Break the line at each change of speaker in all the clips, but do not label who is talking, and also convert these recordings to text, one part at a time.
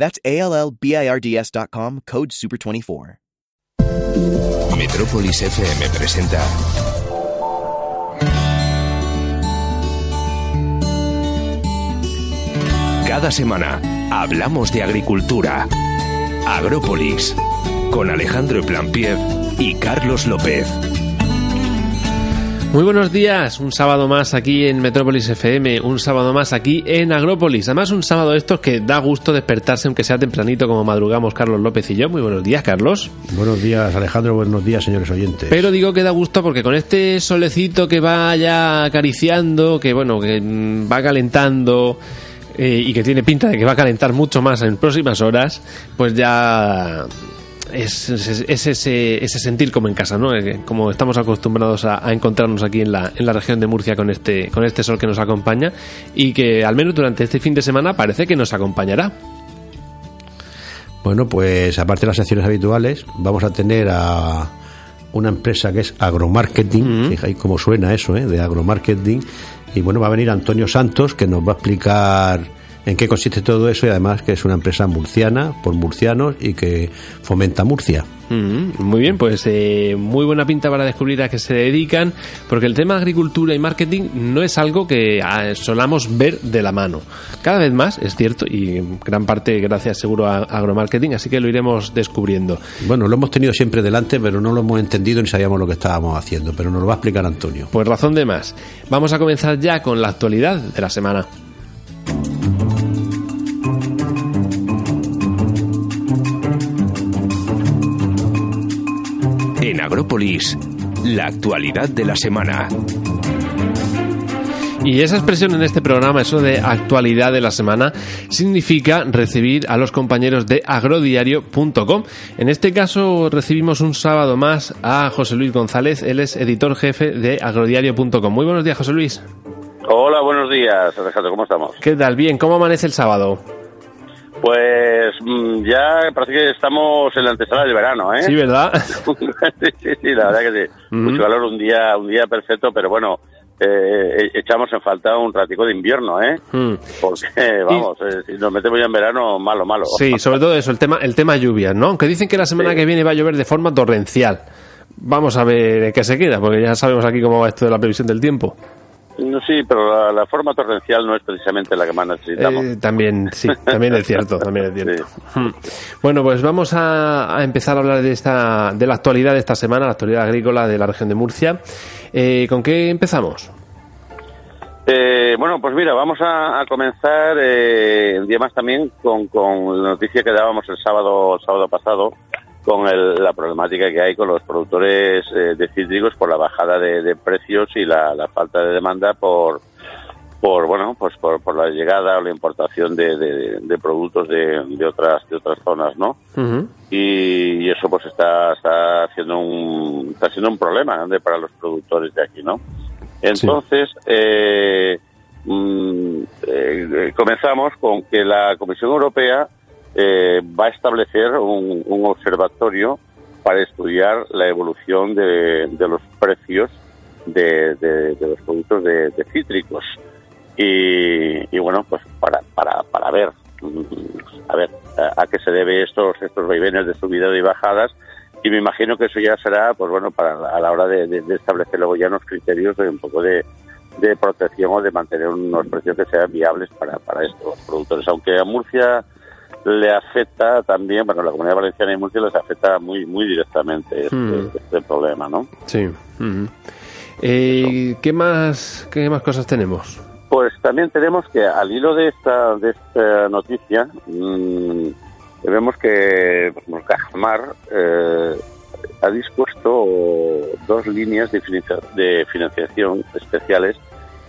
That's ALLBIRDS.com, code SUPER24.
Metrópolis FM presenta Cada semana hablamos de agricultura. Agrópolis con Alejandro Plampiev y Carlos López.
Muy buenos días, un sábado más aquí en Metrópolis FM, un sábado más aquí en Agrópolis. Además, un sábado de estos que da gusto despertarse, aunque sea tempranito, como madrugamos Carlos López y yo. Muy buenos días, Carlos.
Buenos días, Alejandro. Buenos días, señores oyentes.
Pero digo que da gusto porque con este solecito que va ya acariciando, que bueno, que mm, va calentando eh, y que tiene pinta de que va a calentar mucho más en próximas horas, pues ya es, es- es ese, ese sentir como en casa, ¿no? Eh, Como estamos acostumbrados a, a encontrarnos aquí en la, en la región de Murcia con este, con este sol que nos acompaña y que al menos durante este fin de semana parece que nos acompañará.
Bueno, pues aparte de las secciones habituales, vamos a tener a una empresa que es agromarketing. Fijáis cómo suena eso, ¿eh? De agromarketing. Y bueno, va a venir Antonio Santos, que nos va a explicar en qué consiste todo eso y además que es una empresa murciana, por murcianos y que fomenta Murcia.
Mm, muy bien, pues eh, muy buena pinta para descubrir a qué se dedican, porque el tema agricultura y marketing no es algo que ah, solamos ver de la mano. Cada vez más, es cierto, y en gran parte gracias seguro a agromarketing, así que lo iremos descubriendo.
Bueno, lo hemos tenido siempre delante, pero no lo hemos entendido ni sabíamos lo que estábamos haciendo, pero nos lo va a explicar Antonio.
Pues razón de más. Vamos a comenzar ya con la actualidad de la semana.
Agrópolis, la actualidad de la semana.
Y esa expresión en este programa, eso de actualidad de la semana, significa recibir a los compañeros de agrodiario.com. En este caso recibimos un sábado más a José Luis González, él es editor jefe de agrodiario.com. Muy buenos días, José Luis.
Hola, buenos días, Alejandro, ¿cómo estamos?
¿Qué tal? Bien, ¿cómo amanece el sábado?
Pues mm, ya parece que estamos en la antesala del verano, ¿eh?
Sí, ¿verdad?
sí, sí, sí, la verdad que sí. Mucho calor, un día, un día perfecto, pero bueno, eh, echamos en falta un ratico de invierno, ¿eh?
Mm.
Porque, vamos, eh, si nos metemos ya en verano, malo, malo.
Sí, sobre todo eso, el tema, el tema lluvias, ¿no? Aunque dicen que la semana
Sí.
que viene va a llover de forma torrencial. Vamos a ver en qué se queda, porque ya sabemos aquí cómo va esto de la previsión del tiempo.
No, Sí, pero la, la forma torrencial no es precisamente la que más necesitamos.
Eh, también, sí, también es cierto, también es cierto. Hmm. Bueno, pues vamos a, a empezar a hablar de esta, de la actualidad de esta semana, la actualidad agrícola de la región de Murcia. Eh, ¿Con qué empezamos?
Eh, bueno, pues mira, vamos a, a comenzar eh, un día más también con, con la noticia que dábamos el sábado, sábado pasado con el- la problemática que hay con los productores eh, de cítricos por la bajada de, de precios y la, la falta de demanda por por bueno pues por, por la llegada o la importación de, de- de productos de, de otras de otras zonas, ¿no? Y, y eso pues está está haciendo un está siendo un problema ¿no? para los productores de aquí no entonces eh, mm, eh, comenzamos con que la Comisión Europea eh, va a establecer un, observatorio para estudiar la evolución de, de los precios de, de- los productos de, cítricos. Y, y bueno pues para para para ver mm, a ver a, a qué se debe estos estos vaivenes de subida y bajadas. Y me imagino que eso ya será pues bueno para a la hora de, de- de establecer luego ya unos criterios de un poco de, de protección o de mantener unos precios que sean viables para, para estos productores. Aunque a Murcia le afecta también bueno la comunidad valenciana y Murcia les afecta muy muy directamente este,
Hmm.
este problema no
Sí. Eh, ¿Qué más, qué más cosas tenemos?
Pues también tenemos que al hilo de esta, de esta noticia, mm, vemos que bueno, Cajamar eh, ha dispuesto dos líneas de, financia- de financiación especiales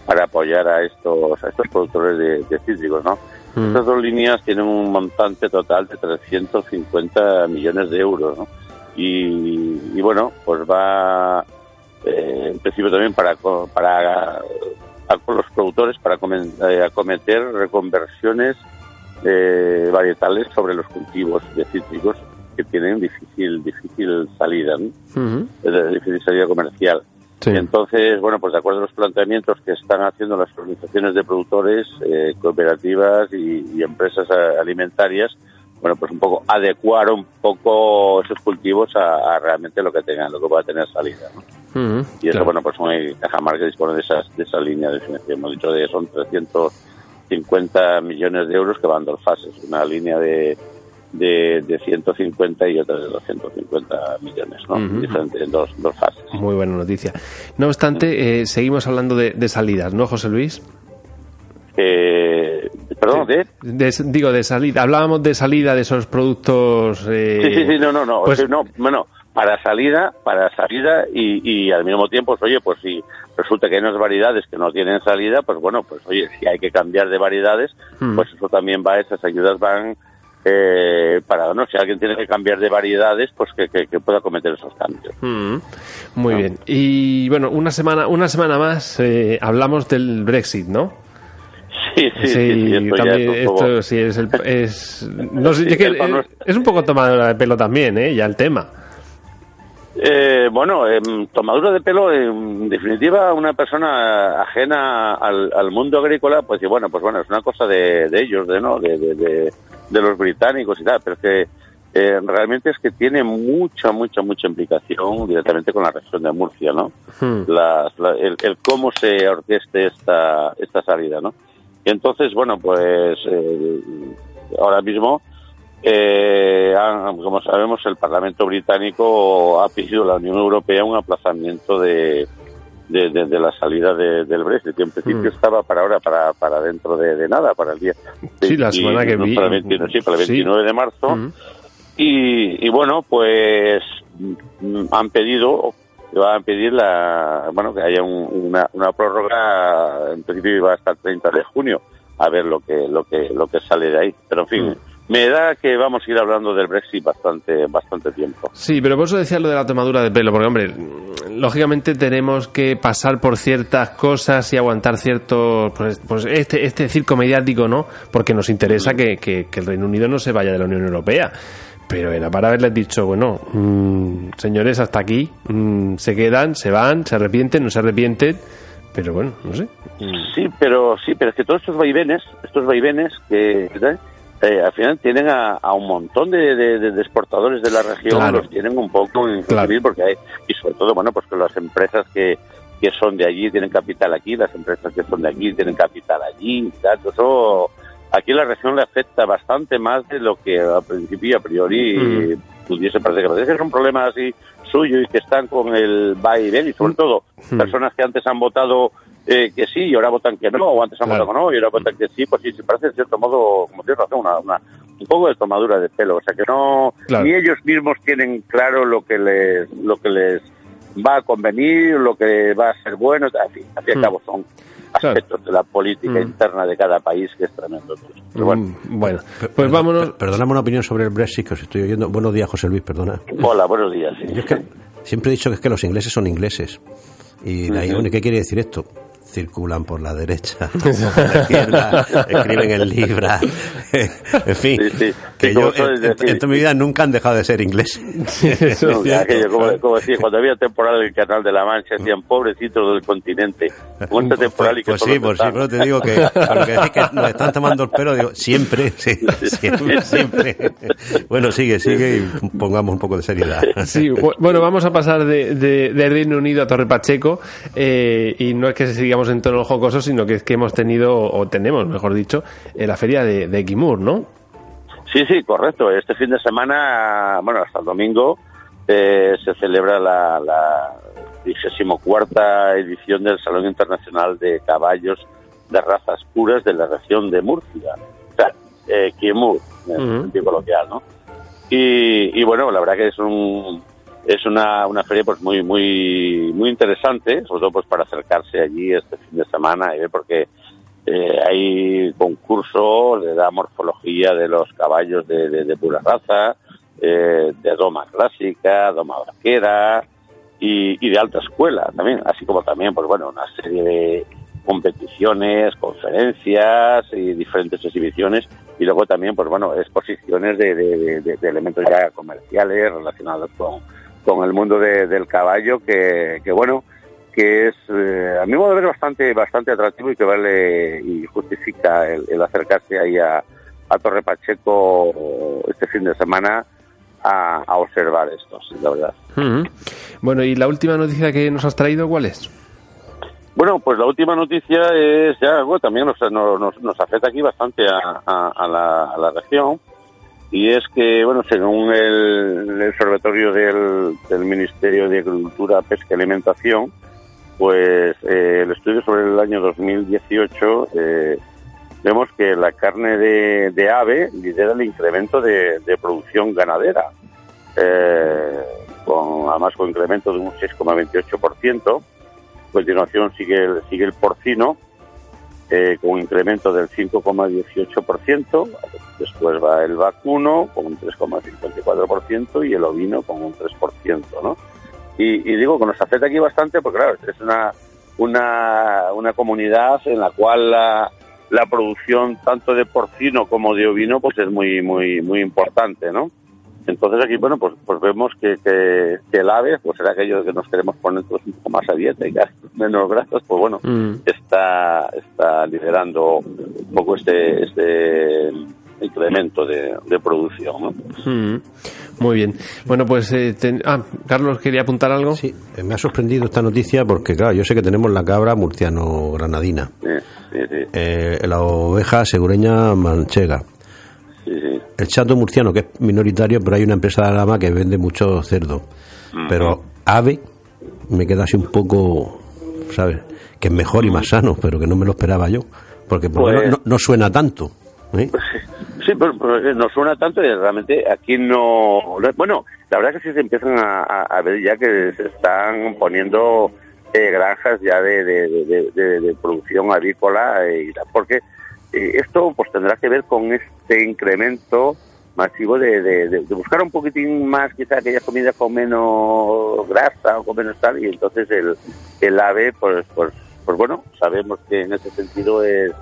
para apoyar a estos, a estos productores de, de cítricos, ¿no?
Mm.
Estas dos líneas tienen un montante total de 350 millones de euros, ¿no? y, bueno, pues va eh, en principio también para, para los productores para eh, acometer reconversiones eh, varietales sobre los cultivos de cítricos que tienen difícil difícil salida, difícil salida comercial. Entonces, bueno, pues de acuerdo a los planteamientos que están haciendo las organizaciones de productores, eh, cooperativas y, empresas alimentarias, bueno, pues un poco adecuar un poco esos cultivos a, realmente lo que tengan, lo que pueda tener salida. y eso, bueno, pues hay Cajamar que dispone de, esas, de esa línea de financiación. Hemos dicho de son 350 millones de euros que van dos fases. Una línea de de, de 150 y otra de 250 millones, ¿no? en dos, dos fases.
Muy buena noticia. No obstante, eh, seguimos hablando de, de, salidas, ¿no, José Luis?
Eh, perdón, ¿de?
Digo, de salida. Hablábamos de salida de esos productos. Eh,
sí, sí, sí, no, no, no. Pues, no bueno, para salida, para salida y, y al mismo tiempo, pues, oye, pues si resulta que hay unas variedades que no tienen salida, pues bueno, pues oye, si hay que cambiar de variedades, hmm. pues eso también va, esas ayudas van eh, para no si alguien tiene que cambiar de variedades pues que, que, pueda cometer esos cambios.
Mm, muy bien. Y bueno una semana una semana más eh, hablamos del Brexit no
Sí, sí,
también, esto sí es, el, es, no sé, es, que, es, un poco tomadura de pelo también, ¿eh? Ya el tema.
Eh, bueno, eh, tomadura de pelo, en definitiva, una persona ajena al, al, mundo agrícola, pues bueno, pues bueno, es una cosa de, de ellos, de no, de, de, de los británicos y tal, pero es que eh, realmente es que tiene mucha, mucha, mucha implicación directamente con la región de Murcia, ¿no? Hmm. el, cómo se orqueste esta, esta salida, ¿no? Y entonces, bueno, pues eh, ahora mismo, eh, como sabemos, el Parlamento británico ha pedido a la Unión Europea un aplazamiento de, de, la salida del Brexit, que en principio mm. estaba para ahora, para, para dentro de, nada, para el día.
Sí, la semana que viene.
Para, sí, para el 29 de marzo. Mm. Y, y, bueno, pues mm, han pedido, van a pedir la, bueno, que haya una, una prórroga, en principio va hasta el 30 de junio, a ver lo que, lo que, lo que sale de ahí. Pero en fin, me da que vamos a ir hablando del Brexit bastante, bastante tiempo.
Sí, pero por eso decía lo de la tomadura de pelo, porque, hombre, lógicamente tenemos que pasar por ciertas cosas y aguantar ciertos, pues, pues este, este circo mediático, ¿no? Porque nos interesa que, que, el Reino Unido no se vaya de la Unión Europea. Pero era para haberles dicho, bueno, mm, señores, hasta aquí, mm, se quedan, se van, se arrepienten, no se arrepienten, pero bueno, no sé.
Sí, pero sí, pero es que todos estos vaivenes, estos vaivenes que eh, al final tienen a, un montón de, exportadores de la región, los tienen un poco en porque hay, y sobre todo, bueno, pues que las empresas que, que son de allí tienen capital aquí, las empresas que son de aquí tienen capital allí, eso aquí la región le afecta bastante más de lo que a principio y a priori pudiese parecer. que es un problema así suyo y que están con el va y ven y sobre todo personas que antes han votado eh, que sí y ahora votan que no, o antes han votado que no y ahora votan que sí, pues sí, se parece en cierto modo, como tienes razón, una, una, un poco de tomadura de pelo. O sea que no, ni ellos mismos tienen claro lo que les, lo que les va a convenir, lo que va a ser bueno, en fin, al fin y al hmm. cabo son aspectos de la política hmm. interna de cada país que es tremendo.
Pero bueno, bueno pues vámonos.
Perdóname una opinión sobre el Brexit que os estoy oyendo. Buenos días, José Luis, perdona.
Hola, buenos días.
siempre he dicho que es que los ingleses son ingleses. Y de ahí, ¿qué quiere decir esto? Circulan por la derecha, por la izquierda, escriben en libra, en fin, que yo en, toda mi vida nunca han dejado de ser inglés.
como, como decía, cuando había temporada del Canal de la Mancha, decían pobrecitos del continente, cuánta temporal y que
Pues sí, por sí, pero te digo que, lo que decís que nos están tomando el pelo, digo, siempre, sí, siempre, siempre. Bueno, sigue, sigue y pongamos un poco de seriedad.
Sí, bueno, vamos a pasar de, de, Reino Unido a Torre Pacheco, eh, y no es que sigamos en tono jocoso, sino que es que hemos tenido, o tenemos, mejor dicho, en la feria de, de ¿no?
Sí, sí, correcto. Este fin de semana, bueno, hasta el domingo, eh, se celebra la, la 24 edición del Salón Internacional de Caballos de Razas Puras de la región de Murcia. O sea, eh, Kimur, en uh coloquial, ¿no? Y, y, bueno, la verdad que es un, es una, una feria pues muy muy muy interesante sobre todo pues para acercarse allí este fin de semana y ver porque eh, hay concurso de la morfología de los caballos de, de, pura raza eh, de doma clásica, doma vaquera y, de alta escuela también, así como también, pues bueno, una serie de competiciones, conferencias y diferentes exhibiciones. Y luego también, pues bueno, exposiciones de, elementos ya comerciales relacionados con, con el mundo del caballo que, que bueno, que es eh, a mi modo de ver bastante bastante atractivo y que vale y justifica el, acercarse ahí a, Torre Pacheco este fin de semana a, observar esto, la verdad.
Bueno, y la última noticia que nos has traído, ¿cuál es?
Bueno, pues la última noticia es ya algo también nos, nos, nos afecta aquí bastante a, a, la, a, la, región y es que, bueno, según el, observatorio del, Ministerio de Agricultura, Pesca y Alimentación, pues eh, el estudio sobre el año 2018 eh, vemos que la carne de, ave lidera el incremento de, producción ganadera, eh, con, además con incremento de un 6,28%. A continuación sigue el, sigue el porcino, con un incremento del 5,18%. Después va el vacuno con un 3,54% y el ovino con un 3%, ¿no? Y, digo que nos afecta aquí bastante porque, claro, es una, una, una comunidad en la cual la, la producción tanto de porcino como de ovino pues es muy muy muy importante, ¿no? Entonces aquí, bueno, pues, pues vemos que, que, el ave, pues era aquello que nos queremos poner todos un poco más a dieta y menos grasas, pues bueno, mm. está, está liderando un poco este, este incremento de, de producción. ¿no?
Mm. Muy bien. Bueno, pues eh, ah, Carlos quería apuntar algo.
Sí, eh, me ha sorprendido esta noticia porque, claro, yo sé que tenemos la cabra murciano-granadina, eh, la oveja segureña manchega, el chato murciano, que es minoritario, pero hay una empresa de Alama que vende mucho cerdo. Pero ave me queda así un poco, ¿sabes? Que es mejor y más sano, pero que no me lo esperaba yo. Porque por pues no, no, suena tanto. ¿eh?
Sí, pero, nos suena tanto y realmente aquí no... Bueno, la verdad es que sí se empiezan a, ver ya que se están poniendo eh, granjas ya de, de, producción avícola eh, y porque eh, esto pues tendrá que ver con este incremento masivo de, buscar un poquitín más quizá aquellas comidas con menos grasa o con menos tal y entonces el, el ave pues pues pues bueno sabemos que en ese sentido es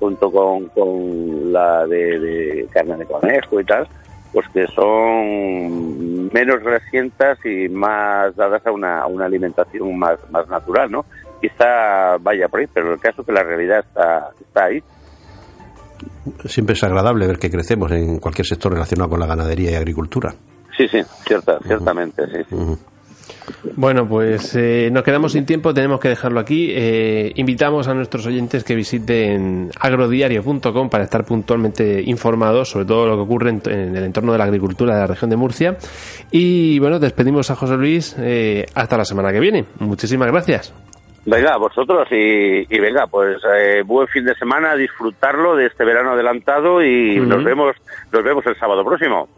junto con, con la de, carne de conejo y tal, pues que son menos grasientas y más dadas a una, una alimentación más, más natural, ¿no? Quizá vaya por ahí, pero el caso es que la realidad está, está ahí.
Siempre es agradable ver que crecemos en cualquier sector relacionado con la ganadería y agricultura.
Sí, sí, cierta, ciertamente, sí. sí.
Bueno, pues eh, nos quedamos sin tiempo, tenemos que dejarlo aquí. Eh, invitamos a nuestros oyentes que visiten agrodiario.com para estar puntualmente informados sobre todo lo que ocurre en, el entorno de la agricultura de la región de Murcia. Y bueno, despedimos a José Luis eh, hasta la semana que viene. Muchísimas gracias.
Venga, vosotros y, venga, pues buen fin de semana, disfrutarlo de este verano adelantado y nos vemos nos vemos el sábado próximo.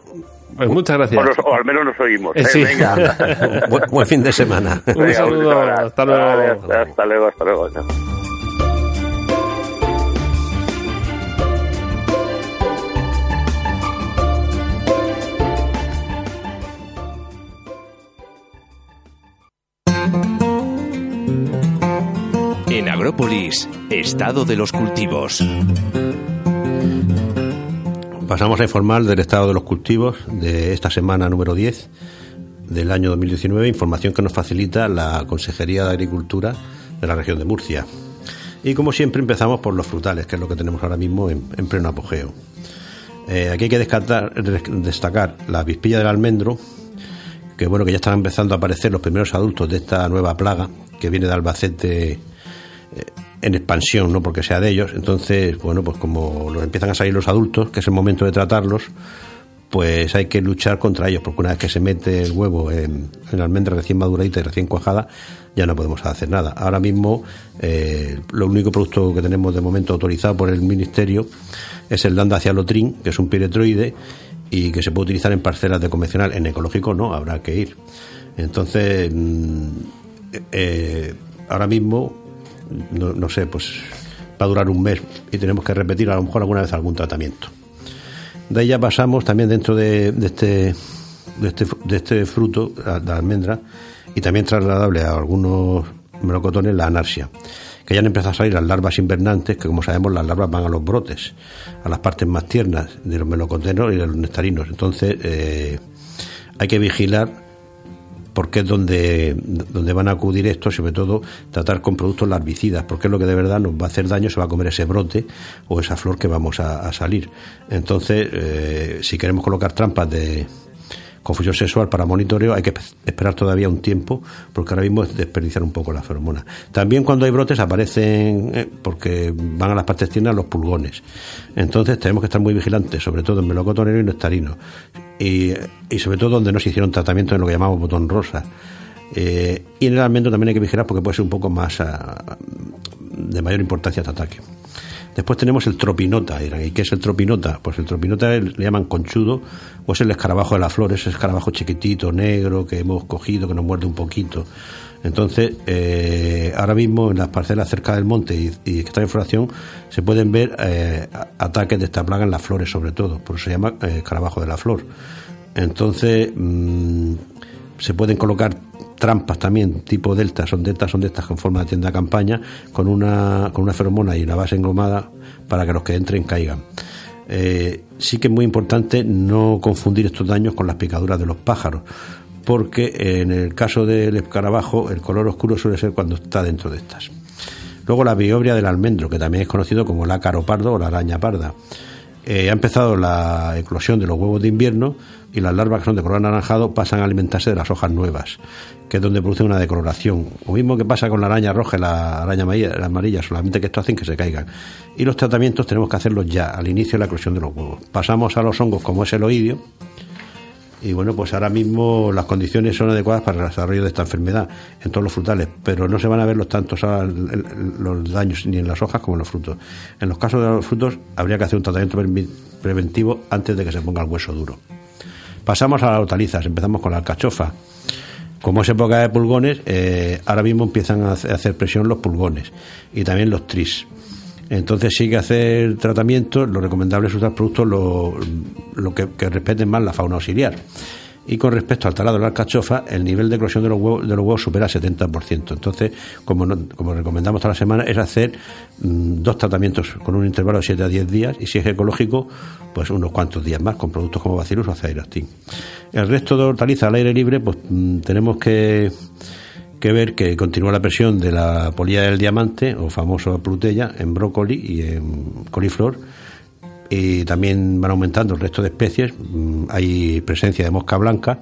Pues muchas gracias.
O, al menos nos oímos. ¿eh? Venga.
buen, fin de semana.
Un saludo. hasta luego.
hasta luego, hasta luego.
Agrópolis, estado de los cultivos.
Pasamos a informar del estado de los cultivos de esta semana número 10 del año 2019, información que nos facilita la Consejería de Agricultura de la región de Murcia. Y como siempre empezamos por los frutales, que es lo que tenemos ahora mismo en, pleno apogeo. Eh, aquí hay que destacar la vispilla del almendro, que bueno que ya están empezando a aparecer los primeros adultos de esta nueva plaga que viene de Albacete. Eh, en expansión, no porque sea de ellos. Entonces, bueno, pues como los empiezan a salir los adultos, que es el momento de tratarlos, pues hay que luchar contra ellos, porque una vez que se mete el huevo en, la almendra recién maduradita y recién cuajada, ya no podemos hacer nada. Ahora mismo, eh, lo único producto que tenemos de momento autorizado por el Ministerio es el Dandacialotrin, que es un piretroide y que se puede utilizar en parcelas de convencional. En ecológico no, habrá que ir. Entonces, mm, eh, ahora mismo no, sé, pues va a durar un mes y tenemos que repetir a lo mejor alguna vez algún tratamiento. De ahí ya pasamos también dentro de, este de este, de este fruto, de almendra, y también trasladable a algunos melocotones la anarsia, que ya han empezado a salir las larvas invernantes, que como sabemos las larvas van a los brotes, a las partes más tiernas de los melocotones y de los nectarinos. Entonces eh, hay que vigilar porque es donde, donde van a acudir esto, sobre todo tratar con productos larvicidas, porque es lo que de verdad nos va a hacer daño, se va a comer ese brote o esa flor que vamos a, salir. Entonces, eh, si queremos colocar trampas de, confusión sexual para monitoreo hay que esperar todavía un tiempo porque ahora mismo es desperdiciar un poco la feromona. También cuando hay brotes aparecen, eh, porque van a las partes tiernas los pulgones. Entonces tenemos que estar muy vigilantes, sobre todo en melocotonero y nectarino. Y, y sobre todo donde no se hicieron tratamientos en lo que llamamos botón rosa. Eh, y en el almendro también hay que vigilar porque puede ser un poco más ah, de mayor importancia este ataque. Después tenemos el tropinota. ¿Y qué es el tropinota? Pues el tropinota le llaman conchudo o es el escarabajo de la flor, ese escarabajo chiquitito, negro, que hemos cogido, que nos muerde un poquito. Entonces, eh, ahora mismo en las parcelas cerca del monte y, que está en floración se pueden ver eh, ataques de esta plaga en las flores sobre todo, por eso se llama eh, escarabajo de la flor. Entonces, mm, se pueden colocar trampas también, tipo delta, son deltas, son de estas con forma de tienda de campaña, con una, con una feromona y una base engomada para que los que entren caigan. Eh, sí que es muy importante no confundir estos daños con las picaduras de los pájaros, porque en el caso del escarabajo el color oscuro suele ser cuando está dentro de estas. Luego la biobria del almendro, que también es conocido como el ácaro pardo o la araña parda. Eh, ha empezado la eclosión de los huevos de invierno y las larvas que son de color anaranjado pasan a alimentarse de las hojas nuevas, que es donde produce una decoloración. Lo mismo que pasa con la araña roja y la araña amarilla, solamente que esto hacen que se caigan. Y los tratamientos tenemos que hacerlos ya, al inicio de la eclosión de los huevos. Pasamos a los hongos como es el oidio, y bueno, pues ahora mismo las condiciones son adecuadas para el desarrollo de esta enfermedad en todos los frutales, pero no se van a ver los tantos los daños ni en las hojas como en los frutos. En los casos de los frutos habría que hacer un tratamiento preventivo antes de que se ponga el hueso duro. Pasamos a las hortalizas, empezamos con la alcachofa. Como es época de pulgones, eh, ahora mismo empiezan a hacer presión los pulgones y también los tris. Entonces sí que hacer tratamientos, lo recomendable es usar productos lo, que, respeten más la fauna auxiliar. Y con respecto al talado de la alcachofa, el nivel de eclosión de los huevos, de los huevos supera el 70%. Entonces, como, como recomendamos toda la semana, es hacer mm, dos tratamientos con un intervalo de 7 a 10 días y si es ecológico, pues unos cuantos días más con productos como Bacillus o Azairactin. El resto de hortalizas al aire libre, pues mm, tenemos que ver que continúa la presión de la polilla del diamante, o famoso plutella, en brócoli y en coliflor, y también van aumentando el resto de especies. Mm, hay presencia de mosca blanca,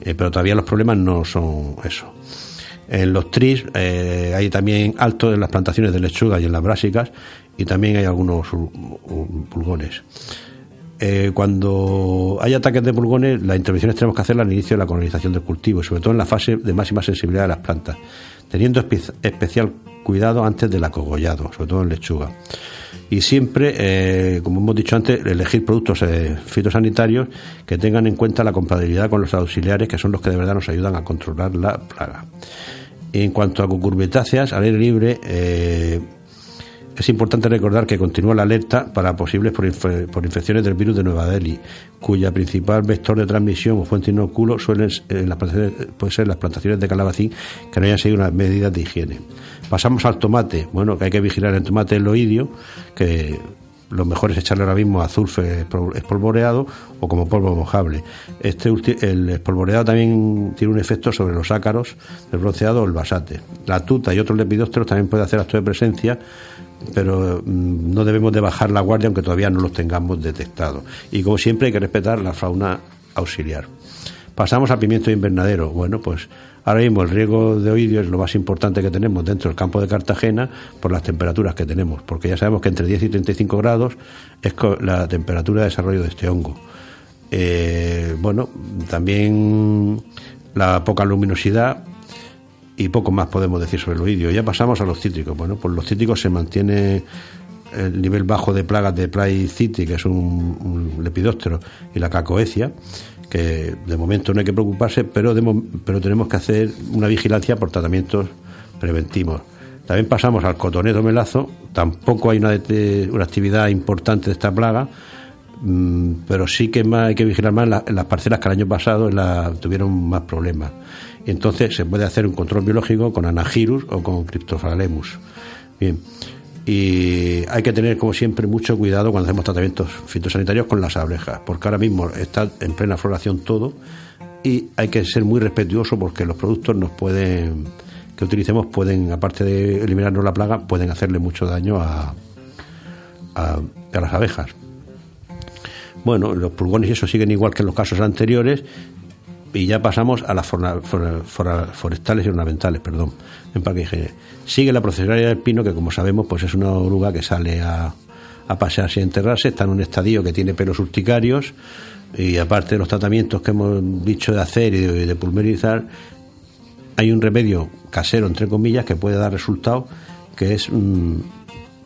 eh, pero todavía los problemas no son eso. En los tris eh, hay también alto en las plantaciones de lechuga y en las brásicas, y también hay algunos pulgones. Eh, cuando hay ataques de pulgones, las intervenciones tenemos que hacerlas al inicio de la colonización del cultivo, sobre todo en la fase de máxima sensibilidad de las plantas, teniendo especial cuidado antes del acogollado, sobre todo en lechuga. Y siempre, eh, como hemos dicho antes, elegir productos eh, fitosanitarios que tengan en cuenta la compatibilidad con los auxiliares, que son los que de verdad nos ayudan a controlar la plaga. En cuanto a cucurbitáceas, al aire libre, es importante recordar que continúa la alerta para posibles por, infecciones del virus de Nueva Delhi, cuya principal vector de transmisión o fuente inoculo suelen en las puede ser las plantaciones de calabacín que no hayan seguido unas medidas de higiene. Pasamos al tomate. Bueno, que hay que vigilar el tomate eloidio, que lo mejor es echarle ahora mismo azulfe espolvoreado o como polvo mojable. Este el espolvoreado también tiene un efecto sobre los ácaros del bronceado o el basate. La tuta y otros lepidópteros también puede hacer acto de presencia pero mm, no debemos de bajar la guardia aunque todavía no los tengamos detectados. Y como siempre hay que respetar la fauna auxiliar. Pasamos al pimiento invernadero. Bueno, pues ahora mismo el riego de oidio es lo más importante que tenemos dentro del campo de Cartagena por las temperaturas que tenemos, porque ya sabemos que entre 10 y 35 grados es la temperatura de desarrollo de este hongo. Eh, bueno, también la poca luminosidad y poco más podemos decir sobre el oidio. Ya pasamos a los cítricos. Bueno, pues los cítricos se mantiene el nivel bajo de plagas de City, que es un, lepidóptero, y la cacoecia, que de momento no hay que preocuparse, pero, pero tenemos que hacer una vigilancia por tratamientos preventivos. También pasamos al cotonedo melazo, tampoco hay una, una actividad importante de esta plaga, Mm, pero sí que más hay que vigilar más las parcelas que el año pasado tuvieron más problemas. Entonces se puede hacer un control biológico con anagirus o con cryptophagalemus. Bien. Y hay que tener, como siempre, mucho cuidado cuando hacemos tratamientos fitosanitarios con las abejas, porque ahora mismo está en plena floración todo y hay que ser muy respetuoso porque los productos nos pueden que utilicemos pueden, aparte de eliminarnos la plaga, pueden hacerle mucho daño a, a, las abejas. Bueno, los pulgones y eso siguen igual que en los casos anteriores y ya pasamos a las forestales y ornamentales, perdón, en Parque Sigue la procesionaria del pino, que como sabemos, pues es una oruga que sale a, a pasearse y a enterrarse, está en un estadio que tiene pelos urticarios. Y aparte de los tratamientos que hemos dicho de hacer y de, pulverizar, hay un remedio casero, entre comillas, que puede dar resultado, que es mm,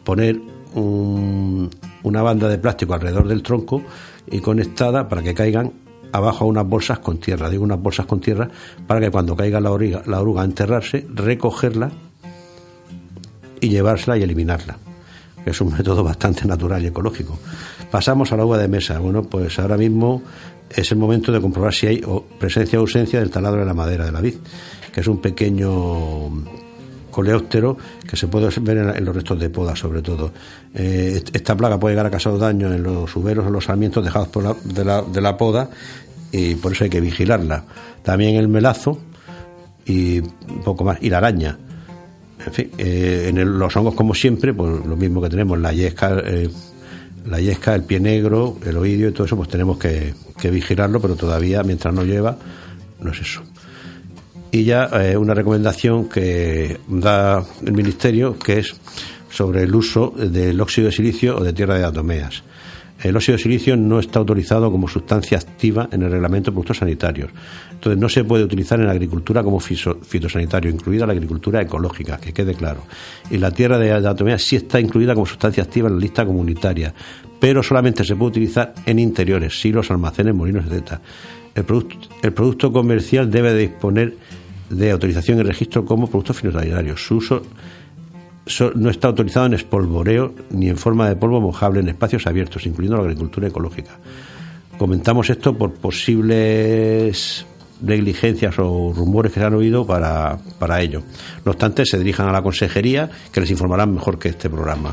poner una banda de plástico alrededor del tronco y conectada para que caigan abajo a unas bolsas con tierra. Digo unas bolsas con tierra para que cuando caiga la, oruga, la oruga a enterrarse, recogerla y llevársela y eliminarla. Es un método bastante natural y ecológico. Pasamos a la uva de mesa. Bueno, pues ahora mismo es el momento de comprobar si hay presencia o ausencia del taladro de la madera de la vid, que es un pequeño coleóptero que se puede ver en, los restos de poda sobre todo. Eh, esta plaga puede llegar a causar daño en los uberos o los sarmientos dejados por la, de, la, de la poda y por eso hay que vigilarla. También el melazo y poco más, y la araña. En fin, eh, en los hongos como siempre, pues lo mismo que tenemos, la yesca, eh, la yesca, el pie negro, el oídio y todo eso, pues tenemos que, que vigilarlo, pero todavía mientras no lleva, no es eso y ya eh, una recomendación que da el Ministerio que es sobre el uso del óxido de silicio o de tierra de atomeas. El óxido de silicio no está autorizado como sustancia activa en el reglamento de productos sanitarios. Entonces no se puede utilizar en la agricultura como fitosanitario, incluida la agricultura ecológica, que quede claro. Y la tierra de atomeas sí está incluida como sustancia activa en la lista comunitaria, pero solamente se puede utilizar en interiores, silos, almacenes, molinos, etc. El producto, el producto comercial debe disponer de autorización y registro como productos fitosanitarios. Su uso no está autorizado en espolvoreo ni en forma de polvo mojable en espacios abiertos, incluyendo la agricultura ecológica. Comentamos esto por posibles negligencias o rumores que se han oído para, para ello. No obstante, se dirijan a la consejería que les informarán mejor que este programa.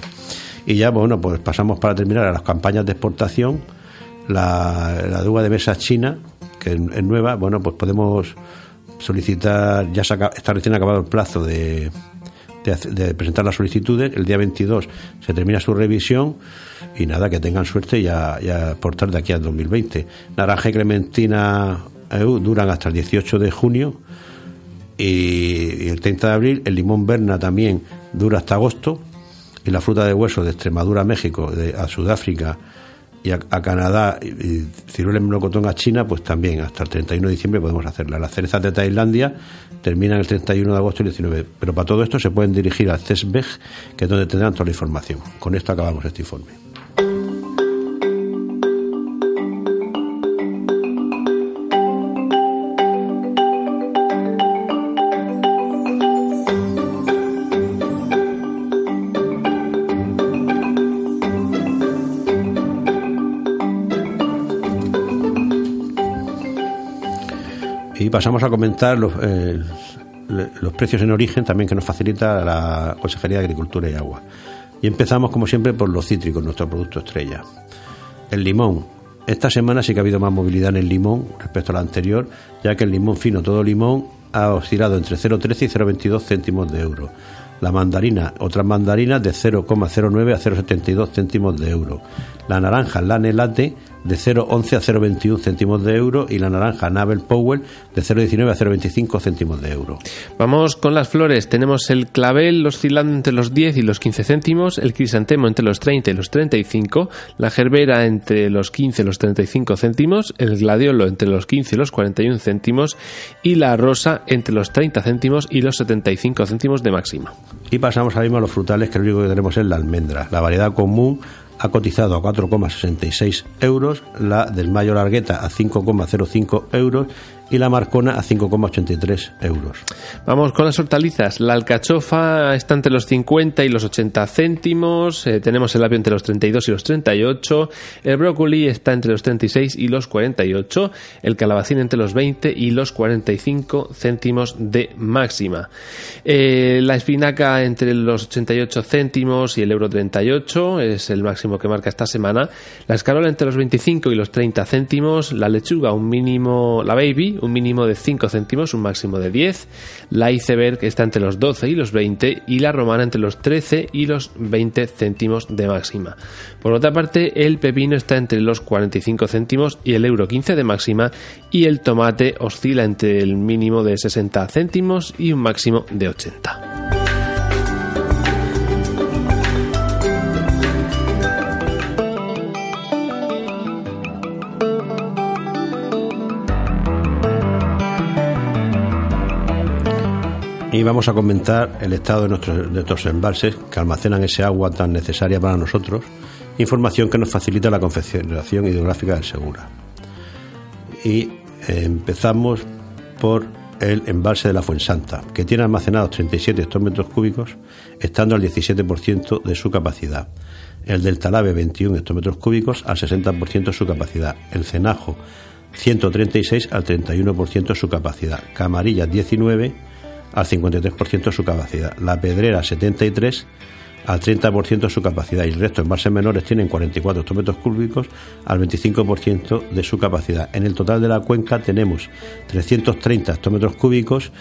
Y ya, bueno, pues pasamos para terminar a las campañas de exportación. La, la de mesa china, que es nueva, bueno, pues podemos solicitar, ya está recién acabado el plazo de, presentar las solicitudes, el día 22 se termina su revisión y nada, que tengan suerte y a, aportar de aquí al 2020. Naranja y Clementina EU duran hasta el 18 de junio y, el 30 de abril, el limón Berna también dura hasta agosto y la fruta de hueso de Extremadura, México, a Sudáfrica, y a, Canadá y ciruela en melocotón a China, pues también hasta el 31 de diciembre podemos hacerla. Las cerezas de Tailandia terminan el 31 de agosto y el 19. Pero para todo esto se pueden dirigir a CESBEG, que es donde tendrán toda la información. Con esto acabamos este informe. Pasamos a comentar los, eh, los precios en origen también que nos facilita la Consejería de Agricultura y Agua. Y empezamos, como siempre, por los cítricos, nuestro producto estrella. El limón. Esta semana sí que ha habido más movilidad en el limón respecto a la anterior, ya que el limón fino, todo limón, ha oscilado entre 0,13 y 0,22 céntimos de euro. La mandarina, otras mandarinas de 0,09 a 0,72 céntimos de euro. La naranja, la Nelate, de 0,11 a 0,21 céntimos de euro y la naranja Nabel Powell de 0,19 a 0,25 céntimos de euro.
Vamos con las flores. Tenemos el clavel oscilando entre los 10 y los 15 céntimos, el crisantemo entre los 30 y los 35, la gerbera entre los 15 y los 35 céntimos, el gladiolo entre los 15 y los 41 céntimos y la rosa entre los 30 céntimos y los 75 céntimos de máxima.
Y pasamos ahora mismo a los frutales, que lo único que tenemos es la almendra, la variedad común ha cotizado a 4,66 euros, la del Mayo Largueta a 5,05 euros y la marcona a 5,83 euros.
Vamos con las hortalizas. La alcachofa está entre los 50 y los 80 céntimos. Eh, tenemos el apio entre los 32 y los 38. El brócoli está entre los 36 y los 48. El calabacín entre los 20 y los 45 céntimos de máxima. Eh, la espinaca entre los 88 céntimos y el euro 38 es el máximo que marca esta semana. La escarola entre los 25 y los 30 céntimos. La lechuga un mínimo, la baby un mínimo de 5 céntimos, un máximo de 10. La iceberg está entre los 12 y los 20 y la romana entre los 13 y los 20 céntimos de máxima. Por otra parte, el pepino está entre los 45 céntimos y el euro 15 de máxima y el tomate oscila entre el mínimo de 60 céntimos y un máximo de 80.
Y vamos a comentar el estado de nuestros, embalses que almacenan ese agua tan necesaria para nosotros, información que nos facilita la Confederación Hidrográfica del Segura. Y eh, empezamos por el embalse de la Fuensanta, que tiene almacenados 37 hectómetros cúbicos, estando al 17% de su capacidad. El del Talave, 21 hectómetros cúbicos, al 60% de su capacidad. El Cenajo, 136 al 31% de su capacidad. Camarilla, 19 al 53% de su capacidad. La Pedrera 73 al 30% de su capacidad y el resto en embalses menores tienen 44 hectómetros cúbicos al 25% de su capacidad. En el total de la cuenca tenemos 330 hectómetros cúbicos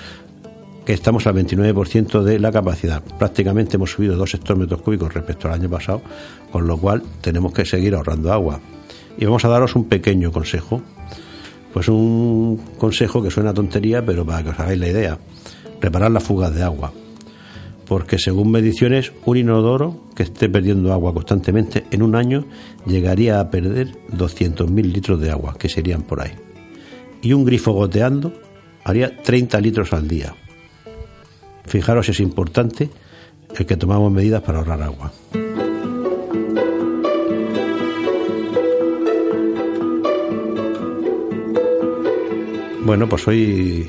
que estamos al 29% de la capacidad. Prácticamente hemos subido 2 hectómetros cúbicos respecto al año pasado, con lo cual tenemos que seguir ahorrando agua. Y vamos a daros un pequeño consejo. Pues un consejo que suena tontería, pero para que os hagáis la idea reparar las fugas de agua. Porque según mediciones, un inodoro que esté perdiendo agua constantemente en un año llegaría a perder 200.000 litros de agua, que serían por ahí. Y un grifo goteando haría 30 litros al día. Fijaros, es importante el que tomamos medidas para ahorrar agua. Bueno, pues hoy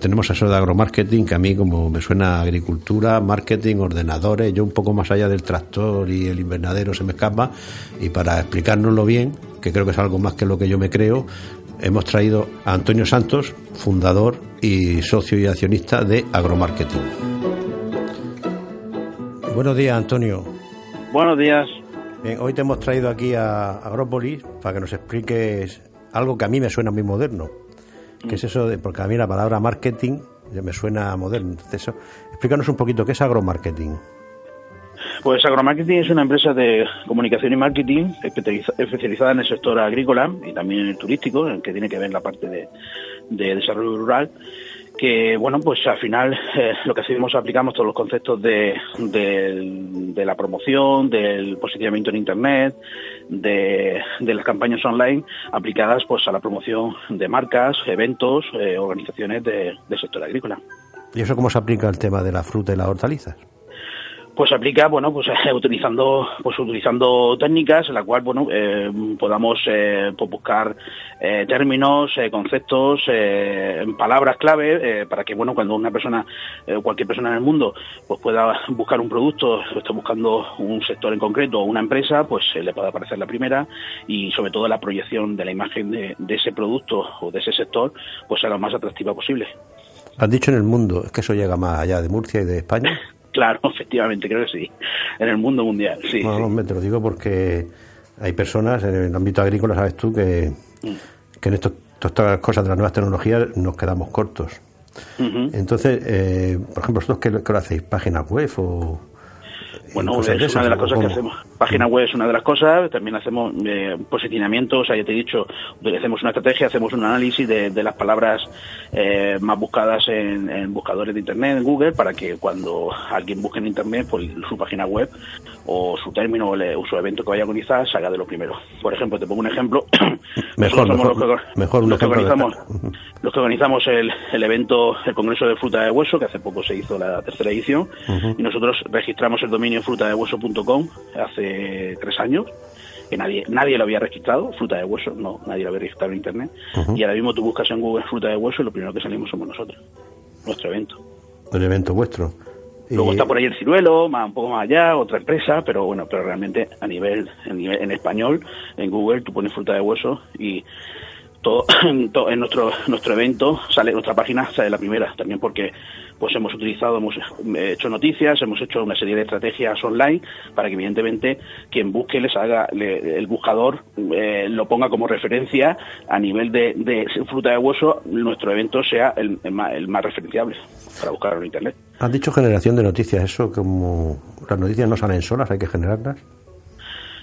tenemos eso de agromarketing, que a mí como me suena agricultura, marketing, ordenadores, yo un poco más allá del tractor y el invernadero se me escapa, y para explicárnoslo bien, que creo que es algo más que lo que yo me creo, hemos traído a Antonio Santos, fundador y socio y accionista de Agromarketing. Buenos días, Antonio.
Buenos días.
hoy te hemos traído aquí a Agrópolis para que nos expliques algo que a mí me suena muy moderno ¿Qué es eso? De, porque a mí la palabra marketing me suena moderno. Eso, explícanos un poquito, ¿qué es agromarketing?
Pues Agromarketing es una empresa de comunicación y marketing especializada en el sector agrícola y también en el turístico, en el que tiene que ver la parte de desarrollo rural que bueno pues al final eh, lo que hacemos aplicamos todos los conceptos de, de, la promoción del posicionamiento en internet de, las campañas online aplicadas pues a la promoción de marcas eventos eh, organizaciones del sector agrícola.
Y eso cómo se aplica al tema de la fruta y las hortalizas
pues aplica bueno pues utilizando pues utilizando técnicas en la cual bueno eh, podamos eh, pues, buscar eh, términos conceptos palabras clave para que bueno cuando una persona cualquier persona en el mundo pues pueda buscar un producto o está buscando un sector en concreto o una empresa pues le pueda aparecer la primera y sobre todo la proyección de la imagen de, de ese producto o de ese sector pues sea lo más atractiva posible.
Has dicho en el mundo es que eso llega más allá de Murcia y de España
Claro, efectivamente, creo que sí. En el mundo mundial, sí.
No,
no,
te lo digo porque hay personas en el ámbito agrícola, sabes tú, que, mm. que en esto, todas estas cosas de las nuevas tecnologías nos quedamos cortos. Entonces, eh, por ejemplo, ¿vosotros qué, qué lo hacéis? ¿Página web o...?
Bueno, es una de las cosas que hacemos. Página web es una de las cosas, también hacemos eh, posicionamiento, o sea, ya te he dicho, hacemos una estrategia, hacemos un análisis de, las palabras eh, más buscadas en, buscadores de Internet, en Google, para que cuando alguien busque en Internet, pues su página web o su término o, su evento que vaya a organizar salga de lo primero. Por ejemplo, te pongo un ejemplo.
mejor, mejor,
los que, organizamos, los que organizamos el, el, evento, el Congreso de Fruta de Hueso, que hace poco se hizo la tercera edición, y nosotros registramos el dominio frutadehueso.com hace tres años que nadie nadie lo había registrado, fruta de hueso, no, nadie lo había registrado en internet. Y ahora mismo tú buscas en Google fruta de hueso y lo primero que salimos somos nosotros, nuestro evento.
El evento vuestro.
Luego está por ahí el ciruelo, más, un poco más allá, otra empresa, pero bueno, pero realmente a nivel, en, nivel, en español, en Google, tú pones fruta de hueso y todo, en nuestro nuestro evento sale nuestra página sale la primera también porque pues hemos utilizado hemos hecho noticias hemos hecho una serie de estrategias online para que evidentemente quien busque les haga le, el buscador eh, lo ponga como referencia a nivel de, fruta de hueso nuestro evento sea el, el, más, el más referenciable para buscarlo en internet.
Has dicho generación de noticias eso como las noticias no salen solas hay que generarlas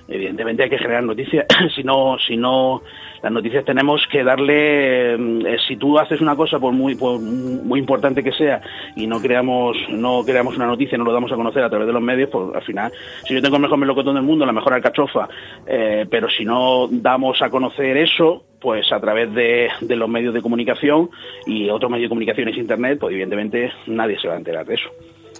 evidentemente hay que generar noticias si no si no las noticias tenemos que darle eh, si tú haces una cosa por muy por muy importante que sea y no creamos no creamos una noticia no lo damos a conocer a través de los medios pues al final si yo tengo el mejor melocotón del mundo la mejor alcachofa eh, pero si no damos a conocer eso pues a través de, de, los medios de comunicación y otros medios de comunicación es internet pues evidentemente nadie se va a enterar de eso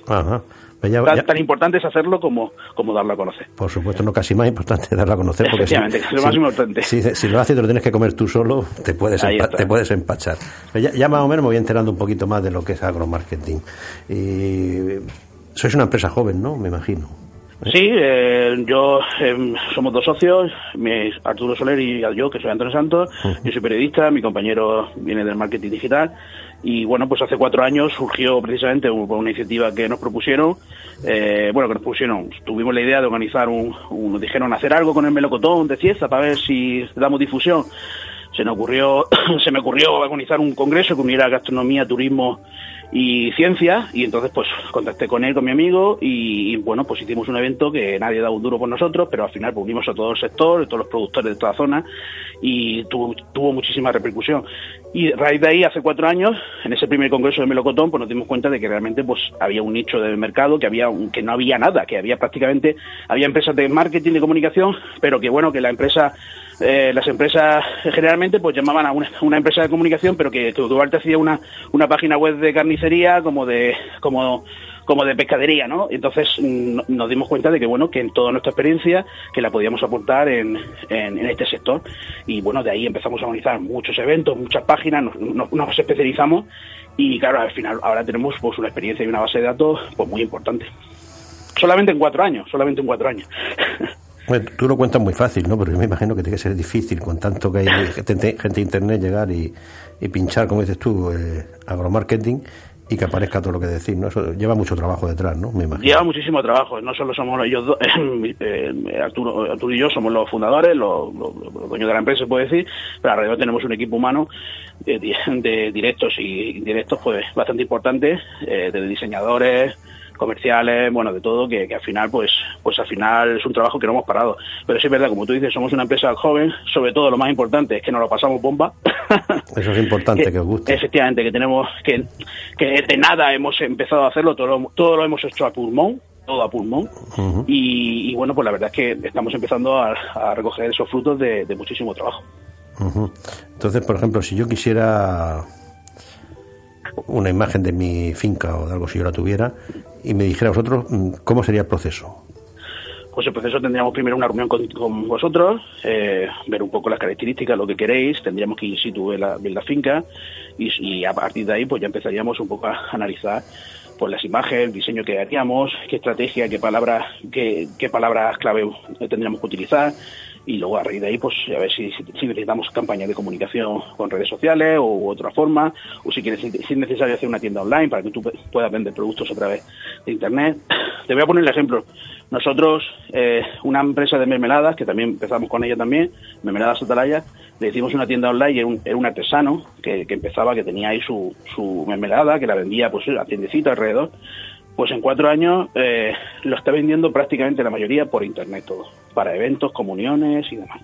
Ajá.
Ya, tan, ya. tan, importante es hacerlo como, como darlo a conocer.
Por supuesto, no casi más importante darlo a conocer. Porque si,
es lo más
si,
importante.
Si, si, lo haces y te lo tienes que comer tú solo, te puedes, empa te puedes empachar. Ya, ya, más o menos me voy enterando un poquito más de lo que es agromarketing. Y sois una empresa joven, ¿no? Me imagino.
Sí, eh, yo eh, somos dos socios, mi, Arturo Soler y yo, que soy Antonio Santos. Uh -huh. Yo soy periodista, mi compañero viene del marketing digital. Y bueno, pues hace cuatro años surgió precisamente una iniciativa que nos propusieron. Eh, bueno, que nos pusieron, tuvimos la idea de organizar un, nos dijeron hacer algo con el melocotón de Cieza para ver si damos difusión. Se me ocurrió, se me ocurrió organizar un congreso que uniera gastronomía, turismo y ciencia y entonces pues contacté con él, con mi amigo y, bueno pues hicimos un evento que nadie daba un duro por nosotros pero al final pues, unimos a todo el sector, todos los productores de toda la zona y tuvo, muchísima repercusión. Y a raíz de ahí hace cuatro años en ese primer congreso de melocotón pues nos dimos cuenta de que realmente pues había un nicho del mercado que había que no había nada que había prácticamente había empresas de marketing de comunicación pero que bueno que la empresa eh, las empresas generalmente pues llamaban a una, una empresa de comunicación pero que, Duarte hacía una, una página web de carnicería como de como como de pescadería, ¿no? Entonces nos dimos cuenta de que, bueno, que en toda nuestra experiencia que la podíamos aportar en, en, este sector. Y bueno, de ahí empezamos a organizar muchos eventos, muchas páginas, nos, nos, especializamos y claro, al final ahora tenemos pues una experiencia y una base de datos pues muy importante. Solamente en cuatro años, solamente en cuatro años.
Bueno, tú lo cuentas muy fácil, ¿no? Pero yo me imagino que tiene que ser difícil con tanto que hay gente, gente de internet llegar y, y pinchar, como dices tú, eh, agromarketing y que aparezca todo lo que decís, ¿no? Eso lleva mucho trabajo detrás, ¿no? Me imagino.
Lleva muchísimo trabajo, no solo somos ellos dos, eh, Arturo, Arturo, y yo somos los fundadores, los, los, dueños de la empresa, se puede decir, pero alrededor tenemos un equipo humano de, de directos y indirectos, pues bastante importante, eh, de diseñadores, comerciales, bueno, de todo, que, que, al final, pues, pues al final es un trabajo que no hemos parado. Pero sí es verdad, como tú dices, somos una empresa joven, sobre todo lo más importante es que nos lo pasamos bomba.
Eso es importante, que, que, os guste.
Efectivamente, que tenemos, que, que de nada hemos empezado a hacerlo, todo lo, todo lo hemos hecho a pulmón, todo a pulmón. Uh -huh. y, y, bueno, pues la verdad es que estamos empezando a, a recoger esos frutos de, de muchísimo trabajo.
Uh -huh. Entonces, por ejemplo, si yo quisiera una imagen de mi finca o de algo si yo la tuviera y me dijera vosotros cómo sería el proceso.
Pues el proceso tendríamos primero una reunión con, vosotros, eh, ver un poco las características, lo que queréis, tendríamos que ir situ ver la finca y, y, a partir de ahí pues ya empezaríamos un poco a analizar pues las imágenes, el diseño que haríamos, qué estrategia, qué palabras, qué, qué palabras clave tendríamos que utilizar y luego a raíz de ahí pues a ver si, si, si necesitamos campañas de comunicación con redes sociales u otra forma o si quieres si es necesario hacer una tienda online para que tú puedas vender productos a través de internet. Te voy a poner el ejemplo. Nosotros eh, una empresa de mermeladas que también empezamos con ella también mermeladas Atalaya le hicimos una tienda online era un, era un artesano que, que, empezaba que tenía ahí su, su mermelada que la vendía pues a tiendecita alrededor pues en cuatro años eh, lo está vendiendo prácticamente la mayoría por internet todo, para eventos, comuniones y demás.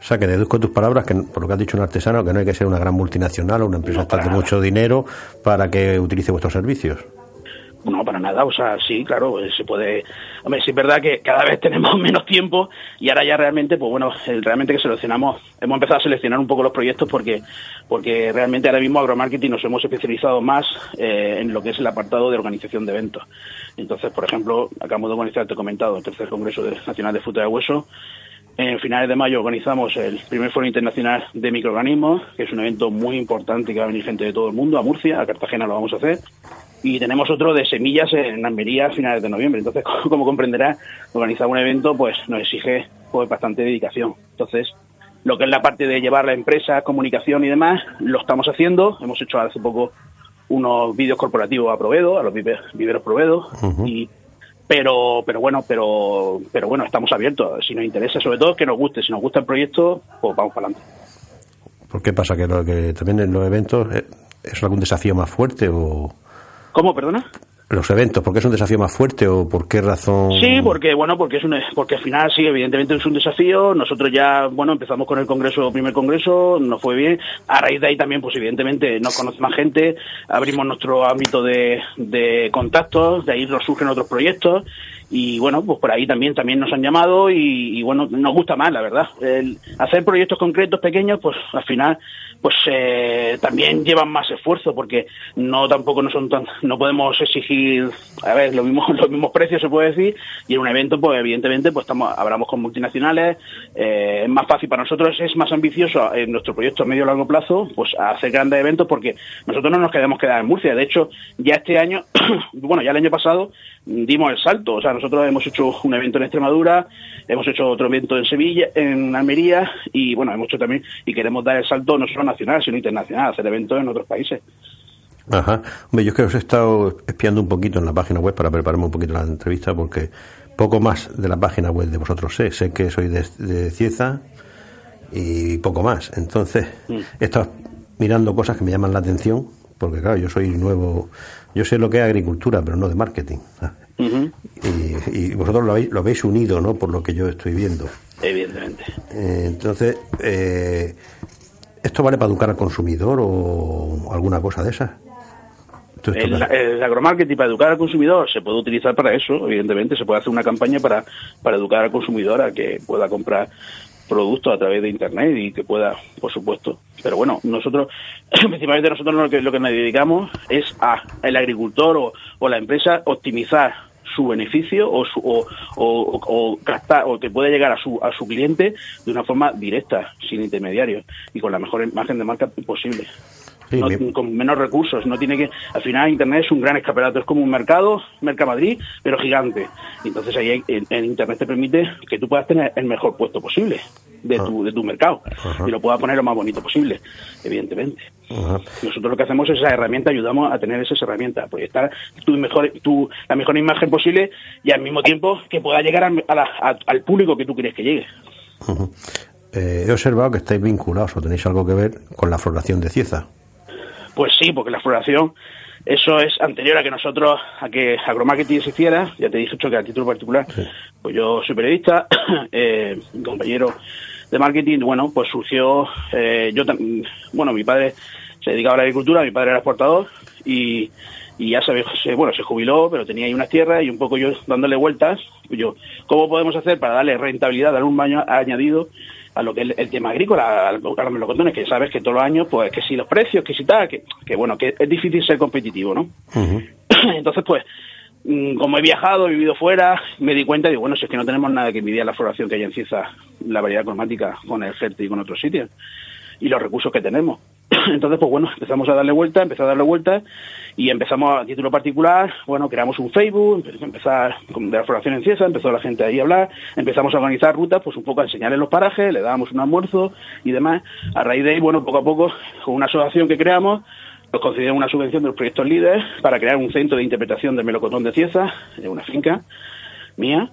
O sea, que deduzco tus palabras, que por lo que has dicho un artesano, que no hay que ser una gran multinacional o una empresa no, de mucho dinero para que utilice vuestros servicios.
No, para nada, o sea, sí, claro, se puede... Hombre, sí es verdad que cada vez tenemos menos tiempo y ahora ya realmente, pues bueno, realmente que seleccionamos, hemos empezado a seleccionar un poco los proyectos porque porque realmente ahora mismo agromarketing nos hemos especializado más eh, en lo que es el apartado de organización de eventos. Entonces, por ejemplo, acabamos de organizar, te he comentado, el tercer Congreso Nacional de Fruta de Hueso, En finales de mayo organizamos el primer Foro Internacional de Microorganismos, que es un evento muy importante que va a venir gente de todo el mundo, a Murcia, a Cartagena lo vamos a hacer. Y tenemos otro de semillas en Almería a finales de noviembre. Entonces, como comprenderás, organizar un evento pues nos exige pues bastante dedicación. Entonces, lo que es la parte de llevar la empresa, comunicación y demás, lo estamos haciendo. Hemos hecho hace poco unos vídeos corporativos a Provedo, a los viveros Provedo, y pero pero bueno pero pero bueno estamos abiertos. Si nos interesa sobre todo que nos guste. Si nos gusta el proyecto pues vamos para adelante.
¿por qué pasa que, lo, que también en los eventos eh, es algún desafío más fuerte o
cómo perdona
los eventos, ¿por qué es un desafío más fuerte o por qué razón?
Sí, porque bueno, porque es un, porque al final sí, evidentemente es un desafío. Nosotros ya, bueno, empezamos con el congreso, primer congreso, nos fue bien. A raíz de ahí también, pues evidentemente nos conoce más gente, abrimos nuestro ámbito de, de contactos, de ahí nos surgen otros proyectos y bueno, pues por ahí también también nos han llamado y, y bueno, nos gusta más, la verdad. El hacer proyectos concretos pequeños, pues al final pues eh, también llevan más esfuerzo porque no tampoco no son tan no podemos exigir a ver los mismos los mismos precios se puede decir y en un evento pues evidentemente pues estamos hablamos con multinacionales eh, es más fácil para nosotros es más ambicioso en nuestro proyecto a medio y largo plazo pues hacer grandes eventos porque nosotros no nos queremos quedar en Murcia. De hecho ya este año bueno ya el año pasado dimos el salto. O sea, nosotros hemos hecho un evento en Extremadura, hemos hecho otro evento en Sevilla, en Almería, y bueno, hemos hecho también, y queremos dar el salto no solo nacional, sino internacional, hacer eventos en otros países.
Ajá. Hombre, yo es que os he estado espiando un poquito en la página web para prepararme un poquito la entrevista, porque poco más de la página web de vosotros sé. Sé que soy de, de Cieza y poco más. Entonces, mm. he estado mirando cosas que me llaman la atención, porque claro, yo soy nuevo yo sé lo que es agricultura, pero no de marketing. y, vosotros lo habéis, lo habéis unido, ¿no? Por lo que yo estoy viendo.
Evidentemente.
Eh, entonces, eh, ¿esto vale para educar al consumidor o alguna cosa de esas?
El, el, agromarketing para educar al consumidor se puede utilizar para eso, evidentemente. Se puede hacer una campaña para, para educar al consumidor a que pueda comprar productos a través de internet y que pueda, por supuesto. Pero bueno, nosotros, principalmente nosotros lo que, lo que nos dedicamos es a el agricultor o, o la empresa optimizar su beneficio o, su, o, o, o, o que pueda llegar a su, a su cliente de una forma directa, sin intermediarios y con la mejor imagen de marca posible con menos recursos. No tiene que, al final Internet es un gran escaparate, es como un mercado, Mercamadrid, pero gigante. Entonces ahí en, Internet te permite que tú puedas tener el mejor puesto posible de tu, de tu mercado y lo puedas poner lo más bonito posible, evidentemente. Nosotros lo que hacemos es esa herramienta, ayudamos a tener esa herramienta, proyectar tu mejor, tu, la mejor imagen posible y al mismo tiempo que pueda llegar al público que tú quieres que llegue.
Eh, he observado que estáis vinculados o tenéis algo que ver con la floración de Cieza.
Pues sí, porque la floración, eso es anterior a que nosotros, a que agromarketing se hiciera, ya te dije hecho que a título particular, pues yo soy periodista, eh, compañero de marketing, bueno, pues surgió, eh, yo, bueno, mi padre se dedicaba a la agricultura, mi padre era exportador y, y ya sabes, bueno, se jubiló, pero tenía ahí unas tierras y un poco yo dándole vueltas, yo, ¿cómo podemos hacer para darle rentabilidad, dar un baño añadido a lo que es el, tema agrícola, a, los melocotones, que sabes que todos los años, pues que si los precios, que si tal, que, que bueno, que es difícil ser competitivo, ¿no? Entonces, pues, mm, como he viajado, he vivido fuera, me di cuenta y digo, bueno, si es que no tenemos nada que envidiar la floración que hay en Cieza, la variedad cromática con el GERTE y con otros sitios, y los recursos que tenemos. Entonces, pues bueno, empezamos a darle vuelta, empezó a darle vuelta y empezamos a título particular, bueno, creamos un Facebook, empezar de la formación en Ciesa, empezó la gente ahí a hablar, empezamos a organizar rutas, pues un poco a enseñarles los parajes, le dábamos un almuerzo y demás. A raíz de ahí, bueno, poco a poco, con una asociación que creamos, nos concedieron una subvención de los proyectos líderes para crear un centro de interpretación del melocotón de Cieza, en una finca mía,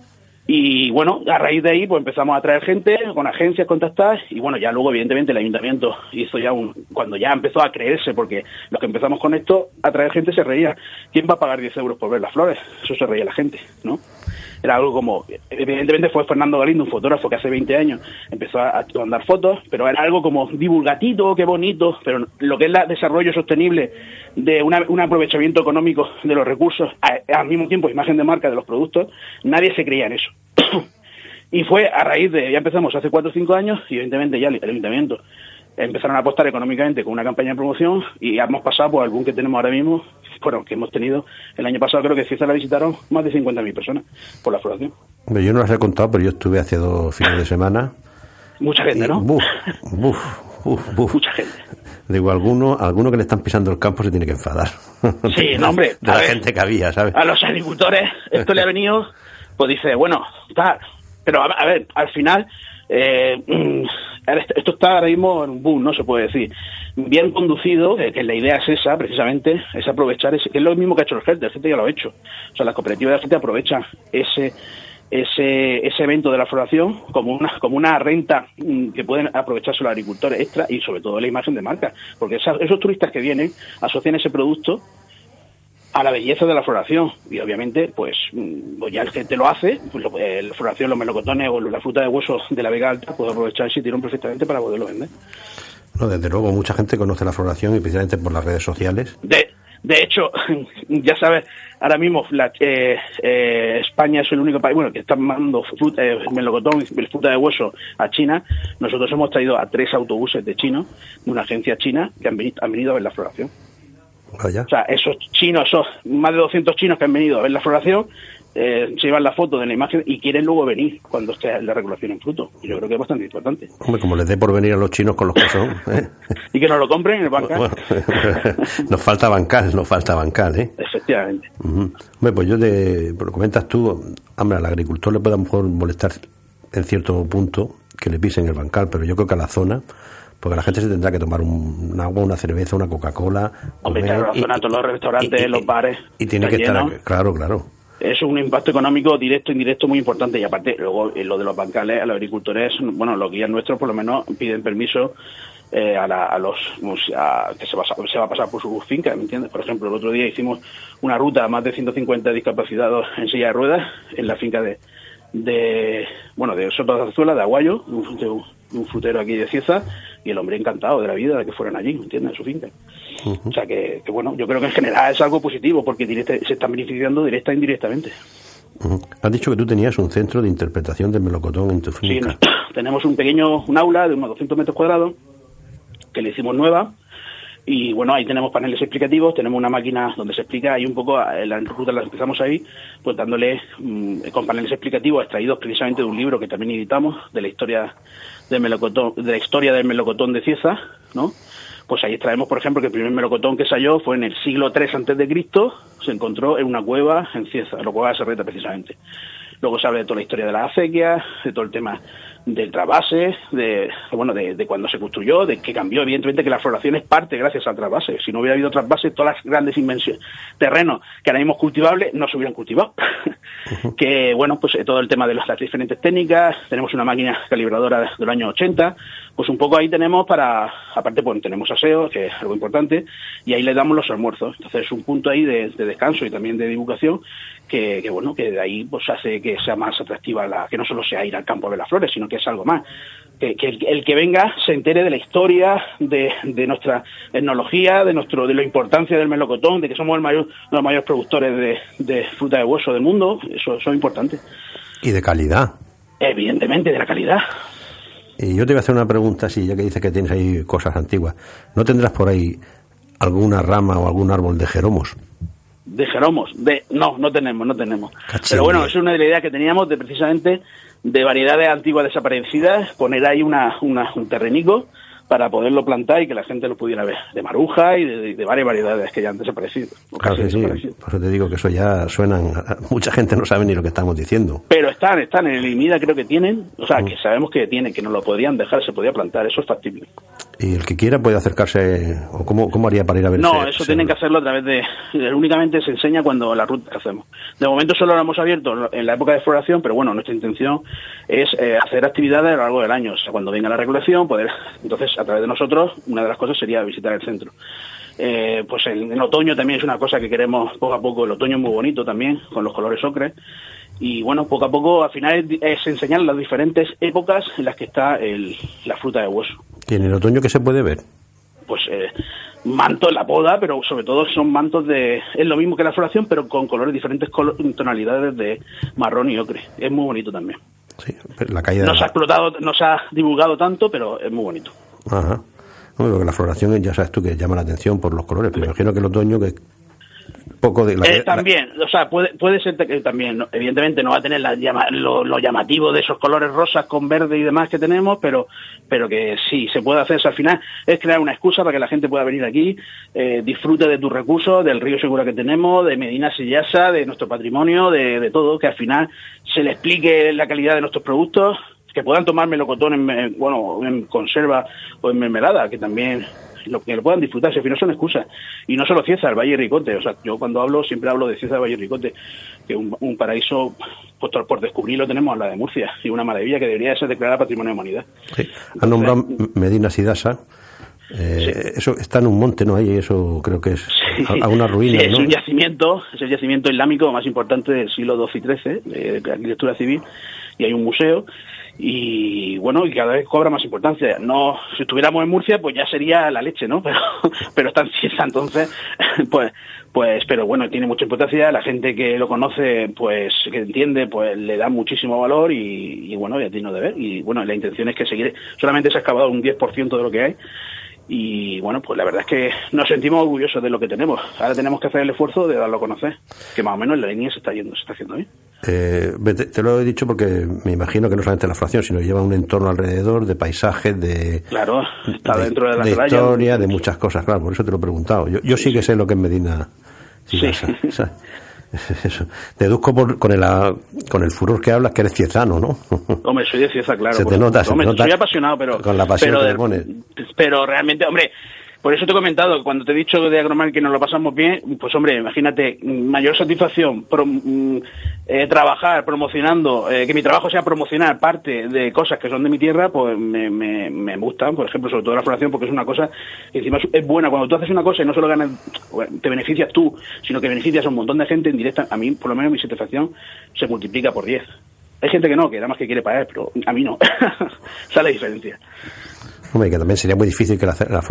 y bueno, a raíz de ahí pues empezamos a traer gente con agencias contactadas y bueno, ya luego evidentemente el ayuntamiento hizo ya un, cuando ya empezó a creerse, porque los que empezamos con esto, a traer gente se reía, ¿quién va a pagar 10 euros por ver las flores? Eso se reía la gente, ¿no? Era algo como, evidentemente fue Fernando Galindo, un fotógrafo que hace 20 años empezó a, mandar fotos, pero era algo como divulgatito, qué bonito, pero lo que es el desarrollo sostenible de un aprovechamiento económico de los recursos, al mismo tiempo imagen de marca de los productos, nadie se creía en eso. y fue a raíz de, ya empezamos hace 4 o 5 años, y evidentemente ya el ayuntamiento empezaron a apostar económicamente con una campaña de promoción y hemos pasado por algún que tenemos ahora mismo bueno, que hemos tenido el año pasado, creo que Cieza la visitaron más de 50.000 personas por la floración.
Yo no las he contado, pero yo estuve hace dos fines de semana.
Mucha gente, ¿no?
Buf, buf, buf, buf.
Mucha gente.
Digo, alguno, alguno que le están pisando el campo se tiene que enfadar.
Sí, no, hombre.
De la
ver,
gente que había, ¿sabes?
A los agricultores esto le ha venido, pues dice, bueno, tal. Pero a, a ver, al final, eh, mm, esto- está ahora mismo en un boom, ¿no? Se puede decir. Bien conducido, eh, que la idea es esa, precisamente, es aprovechar, ese, es lo mismo que ha hecho el gente, el gente ya lo ha hecho. O sea, las cooperativas de gente aprovechan ese ese, ese evento de la floración como una, como una renta mm, que pueden aprovecharse los agricultores extra y sobre todo la imagen de marca. Porque esa- esos turistas que vienen asocian ese producto a la belleza de la floración. Y obviamente pues, mm, ya el gente lo hace pues lo- eh, la floración los melocotones o la fruta de hueso de la Vega Alta puede aprovechar ese tirón perfectamente para poderlo vender.
No, desde luego, mucha gente conoce la floración, especialmente por las redes sociales.
de de hecho ya sabes ahora mismo la- eh, eh, España es el único país bueno que está mandando fruta, eh, melocotón y fruta de hueso a China. Nosotros hemos traído a tres autobuses de chinos de una agencia china que han venido, han venido a ver la floración
Vaya.
O sea, esos chinos, esos más de 200 chinos que han venido a ver la floración, eh, se llevan la foto de la imagen y quieren luego venir cuando esté la regulación en fruto. Y yo creo que es bastante importante.
Hombre, como les dé por venir a los chinos con los que son. ¿eh?
Y que nos lo compren en el.
Bueno, nos falta bancal, nos falta bancal, ¿eh?
Efectivamente.
Hombre, pues yo te, pues lo comentas tú, hombre, al agricultor le puede a lo mejor molestar en cierto punto que le pisen el bancal, pero yo creo que a la zona, porque la gente se tendrá que tomar un, un agua, una cerveza, una Coca-Cola.
Hombre, claro, zona, todos los restaurantes, los bares,
Y tiene que estar, claro, claro.
Eso es un impacto económico directo e indirecto muy importante. Y aparte, luego, en lo de los bancales, a los agricultores, bueno, los guías nuestros por lo menos piden permiso eh, a, la- a los a- que se va, a- se va a pasar por sus fincas, ¿me entiendes? Por ejemplo, el otro día hicimos una ruta a más de 150 discapacitados en silla de ruedas en la finca de, de bueno, de Soto de Azuela, de Aguayo, de un, frute- de un frutero aquí de Cieza, y el hombre encantado de la vida de que fueran allí, ¿me entiendes? En su finca. O sea que, que, bueno, yo creo que en general es algo positivo porque directa- se están beneficiando directa e indirectamente.
Has dicho que tú tenías un centro de interpretación del melocotón en tu
Sí,
finca.
nos- tenemos un pequeño un aula de unos 200 metros cuadrados que le hicimos nueva y bueno, ahí tenemos paneles explicativos, tenemos una máquina donde se explica y un poco eh, la ruta la empezamos ahí, pues dándole mm, con paneles explicativos extraídos precisamente de un libro que también editamos de la historia del melocotón, de la historia del melocotón de Cieza, ¿no? Pues ahí extraemos, por ejemplo, que el primer melocotón que se halló fue en el siglo III antes de Cristo, se encontró en una cueva en Cieza, la cueva de Serreta precisamente. Luego se habla de toda la historia de las acequias, de todo el tema del trasvase, de, de, bueno, de, de cuando se construyó, de que cambió, evidentemente que la floración es parte gracias al trasvase. Si no hubiera habido trasvase, todas las grandes invenciones, terrenos que ahora mismo cultivables no se hubieran cultivado. que bueno, pues eh, todo el tema de las, las diferentes técnicas, tenemos una máquina calibradora del año 80, pues un poco ahí tenemos para, aparte pues tenemos aseo, que es algo importante, y ahí le damos los almuerzos. Entonces es un punto ahí de, de descanso y también de divulgación que, que, bueno, que de ahí pues hace que sea más atractiva la, que no solo sea ir al campo a ver las flores, sino que es algo más. Que, que el, el que venga se entere de la historia, de, de nuestra etnología, de nuestro, de la importancia del melocotón, de que somos el mayor, uno de los mayores productores de, de fruta de hueso del mundo, eso, eso es importante.
Y de calidad.
Evidentemente, de la calidad.
Y yo te voy a hacer una pregunta, sí, ya que dices que tienes ahí cosas antiguas. ¿No tendrás por ahí alguna rama o algún árbol de jeromos?
De de no, no tenemos, no tenemos. Pero bueno, es una de las ideas que teníamos de precisamente de variedades antiguas desaparecidas, poner ahí una, una- un terrenico para poderlo plantar y que la gente lo pudiera ver, de maruja y de, de varias variedades que ya han desaparecido.
Claro que sí, por eso te digo que eso ya suenan... Mucha gente no sabe ni lo que estamos diciendo.
Pero están, están en el IMIDA creo que tienen, o sea, que sabemos que tienen, que no lo podrían dejar, se podía plantar, eso es factible.
Y el que quiera puede acercarse... ¿O cómo, cómo haría para ir a ver
No,
ese-
eso
ese-
tienen que hacerlo a través de... eh, Únicamente se enseña cuando la ruta que hacemos. De momento solo lo hemos abierto en la época de floración, pero bueno, nuestra intención es eh, hacer actividades a lo largo del año. O sea, cuando venga la regulación, poder... Entonces, a través de nosotros, una de las cosas sería visitar el centro. Eh, pues en, en otoño también es una cosa que queremos poco a poco. El otoño es muy bonito también, con los colores ocre. Y bueno, poco a poco, al final es, es enseñar las diferentes épocas en las que está el- la fruta de hueso
¿Y en el otoño qué se puede ver?
pues eh, manto en la poda, pero sobre todo son mantos de... Es lo mismo que la floración, pero con colores diferentes colo- tonalidades de marrón y ocre. Es muy bonito también.
Sí, la caída
No se ha explotado, no se ha divulgado tanto, pero es muy bonito.
Ajá. Hombre, porque la floración ya sabes tú que llama la atención por los colores, pero imagino que el otoño que poco de... La,
eh, también, o sea, puede, puede ser que también, evidentemente no va a tener la, lo, lo, llamativo de esos colores rosas con verde y demás que tenemos, pero, pero que sí, se puede hacer. al final es crear una excusa para que la gente pueda venir aquí, eh, disfrute de tus recursos, del río seguro que tenemos, de Medina Sillasa, de nuestro patrimonio, de, de todo, que al final se le explique la calidad de nuestros productos, que puedan tomar melocotón en, bueno, en conserva o en mermelada, que también lo que lo puedan disfrutar, si al final son excusas. Y no solo Cieza, el Valle Ricote. O sea, yo cuando hablo siempre hablo de Cieza, Valle Ricote, que un, un paraíso pues, por descubrir lo tenemos a la de Murcia y una maravilla que debería ser declarada Patrimonio de Humanidad.
Sí. Han nombrado Medina Sidasa. Eh, sí. Eso está en un monte, ¿no? Ahí eso creo que es sí. a una ruina,
sí, es
¿no?
un yacimiento, es el yacimiento islámico más importante del siglo XII y XIII, de arquitectura civil, y hay un museo y bueno, y cada vez cobra más importancia. No, si estuviéramos en Murcia, pues ya sería la leche, ¿no? Pero, pero está en Cieza, entonces, pues, pues, pero bueno, tiene mucha importancia. La gente que lo conoce, pues, que entiende, pues, le da muchísimo valor y, y bueno, ya tiene de ver. Y bueno, la intención es que seguir, solamente se ha excavado un 10% de lo que hay y bueno, pues la verdad es que nos sentimos orgullosos de lo que tenemos. Ahora tenemos que hacer el esfuerzo de darlo a conocer, que más o menos en la línea se está yendo, se está haciendo bien.
Eh, te, te, lo he dicho porque me imagino que no solamente la fracción, sino lleva un entorno alrededor de paisajes, de,
claro, está
de,
dentro de la
de historia, de muchas cosas, claro, por eso te lo he preguntado. Yo, yo sí que sé lo que es Medina.
Sí.
O sea, eso. Deduzco por, con, el, con el furor que hablas que eres ciezano, ¿no?
Hombre, soy de Cieza, claro.
Se te nota, se te nota.
Soy apasionado, pero...
Con la pasión
pero,
que le pones.
Pero realmente, hombre, por eso te he comentado, cuando te he dicho de Agromar que nos lo pasamos bien, pues hombre, imagínate, mayor satisfacción, pro, eh, trabajar promocionando, eh, que mi trabajo sea promocionar parte de cosas que son de mi tierra, pues me, me, me gustan, por ejemplo, sobre todo la floración, porque es una cosa que encima es buena. Cuando tú haces una cosa y no solo ganas, te beneficias tú, sino que beneficias a un montón de gente en directa, a mí, por lo menos, mi satisfacción se multiplica por 10. Hay gente que no, que nada más que quiere pagar, pero a mí no. Sale diferencia.
Hombre, que también sería muy difícil que la, la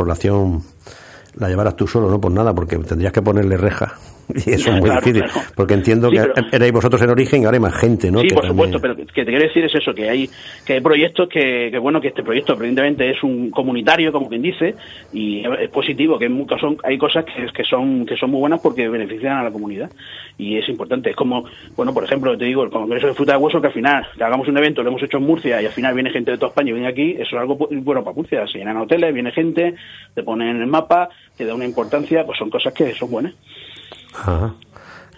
la llevaras tú solo, no por nada, porque tendrías que ponerle reja. Y eso es muy
Claro,
difícil,
claro.
porque entiendo
Sí,
que
pero-
erais vosotros en origen y ahora hay más gente, ¿no?
Sí,
Que
por supuesto, pero que te quiero decir es eso, que hay que hay proyectos que, que bueno, que este proyecto evidentemente es un comunitario, como quien dice, y es positivo, que en muchos son, hay cosas que, que son que son muy buenas porque benefician a la comunidad y es importante. Es como, bueno, por ejemplo, te digo, el Congreso de Fruta de Hueso, que al final, que hagamos un evento, lo hemos hecho en Murcia y al final viene gente de toda España y viene aquí, eso es algo bu- bueno para Murcia, se llenan hoteles, viene gente, te ponen en el mapa, te da una importancia, pues son cosas que son buenas.
Ajá.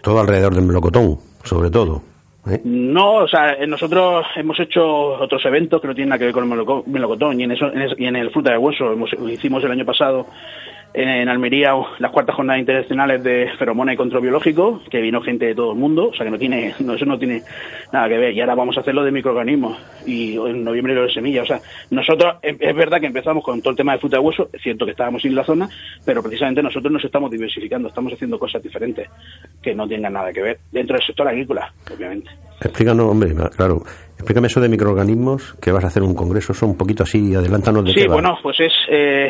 Todo alrededor del melocotón, sobre todo. ¿eh?
No, o sea, eh, nosotros hemos hecho otros eventos que no tienen nada que ver con el meloco- melocotón y en, eso, en, eso- y en el fruta de hueso. Hemos, hicimos el año pasado en Almería las cuartas jornadas internacionales de feromona y control biológico, que vino gente de todo el mundo, o sea que no tiene, no, eso no tiene nada que ver. Y ahora vamos a hacerlo de microorganismos y en noviembre lo de semillas. O sea, nosotros, es es verdad que empezamos con todo el tema de fruta de hueso, es cierto que estábamos en la zona, pero precisamente nosotros nos estamos diversificando, estamos haciendo cosas diferentes que no tengan nada que ver dentro del sector agrícola, obviamente.
Explícanos, hombre, claro. Explícame eso de microorganismos, que vas a hacer un congreso, eso un poquito así, adelántanos de
Sí,
qué va.
bueno, pues es eh,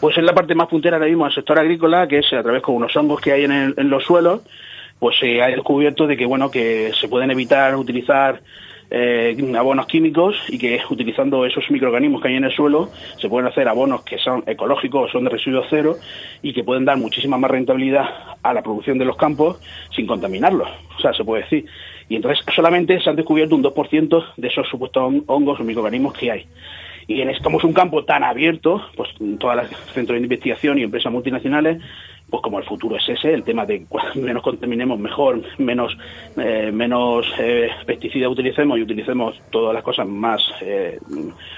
pues es la parte más puntera ahora mismo del sector agrícola, que es a través con unos hongos que hay en, el- en los suelos, pues se ha descubierto de que bueno que se pueden evitar utilizar eh, abonos químicos y que utilizando esos microorganismos que hay en el suelo se pueden hacer abonos que son ecológicos, son de residuos cero y que pueden dar muchísima más rentabilidad a la producción de los campos sin contaminarlos, o sea, se puede decir. Y entonces solamente se han descubierto un 2% de esos supuestos hon- hongos o microorganismos que hay. Y en, es- como es un campo tan abierto, pues todas las centros de investigación y empresas multinacionales, pues como el futuro es ese, el tema de menos contaminemos mejor, menos eh, menos eh, pesticidas utilicemos y utilicemos todas las cosas más eh,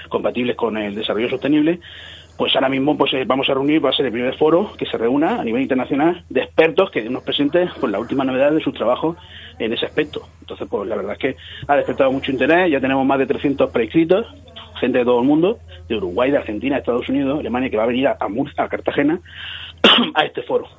compatibles con el desarrollo sostenible, pues ahora mismo pues eh, vamos a reunir, va a ser el primer foro que se reúna a nivel internacional de expertos que nos presenten pues la última novedad de su trabajo en ese aspecto. Entonces, pues la verdad es que ha despertado mucho interés, ya tenemos más de 300 prescritos, gente de todo el mundo, de Uruguay, de Argentina, Estados Unidos, Alemania, que va a venir a Murcia, a Cartagena, a este foro.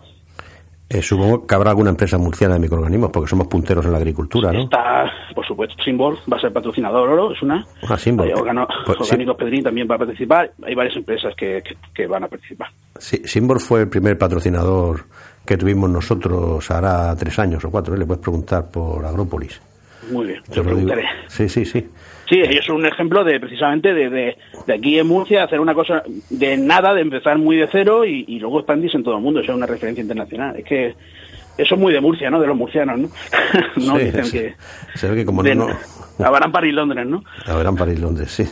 Eh, supongo que habrá alguna empresa murciana de microorganismos, porque somos punteros en la agricultura, ¿no?
Está, por supuesto, Simbol va a ser patrocinador oro, es una.
Ah, Symbol.
Hay órgano-
Pues sí.
Orgánicos Pedrín también va a participar. Hay varias empresas que, que, que van a participar.
Sí, Simbor fue el primer patrocinador que tuvimos nosotros hará tres años o cuatro. ¿eh? Le puedes preguntar por Agrópolis.
Muy bien,
Te lo
preguntaré.
Sí, sí, sí.
Sí, ellos son un ejemplo de precisamente de, de, de aquí en Murcia hacer una cosa de nada, de empezar muy de cero y, y luego expandirse en todo el mundo. Eso es una referencia internacional. Es que Eso es muy de Murcia, ¿no? De los murcianos, ¿no? no
Sí,
dicen que...
Se ve que como
de-
no...
Abarán, París, Londres, ¿no?
Habrán París, Londres, sí.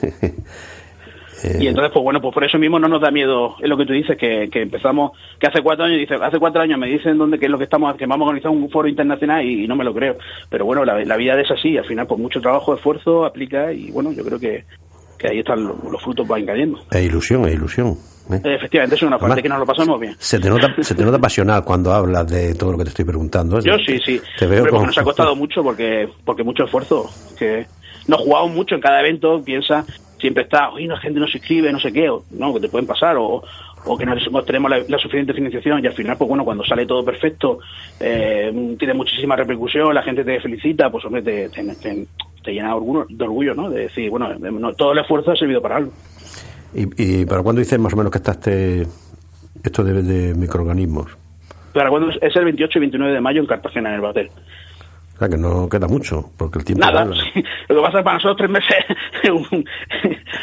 Eh,
Y entonces, pues bueno, pues por eso mismo no nos da miedo, es lo que tú dices, que, que empezamos, que hace cuatro años, dice, hace cuatro años me dicen dónde, que es lo que estamos, que vamos a organizar un foro internacional y, no me lo creo. Pero bueno, la, la vida es así, al final, pues mucho trabajo, esfuerzo, aplica y bueno, yo creo que, que ahí están los, los frutos, van cayendo.
Es ilusión, es ilusión. ¿eh?
Eh, Efectivamente, es una parte
Además,
que nos lo pasamos bien.
Se te, nota, se te nota pasional cuando hablas de todo lo que te estoy preguntando. ¿eh?
Yo sí, sí.
Te veo
porque
con-
nos ha costado mucho porque porque mucho esfuerzo. Que nos jugamos mucho en cada evento, piensa, siempre está, oye, la gente no se inscribe, no sé qué, o, no, que te pueden pasar, o, o que no tenemos la, la suficiente financiación y al final, pues bueno, cuando sale todo perfecto, eh, tiene muchísima repercusión, la gente te felicita, pues hombre, te, te, te- te llena de orgullo, de orgullo, ¿no? De decir, bueno, no, todo el esfuerzo ha servido para algo.
¿Y, y para cuándo dices más o menos que está este, esto de, de microorganismos?
Para cuando es el 28 y 29 de mayo en Cartagena, en el Batel.
O sea, que no queda mucho, porque el tiempo...
Nada, sí. lo que pasa es que para nosotros tres meses,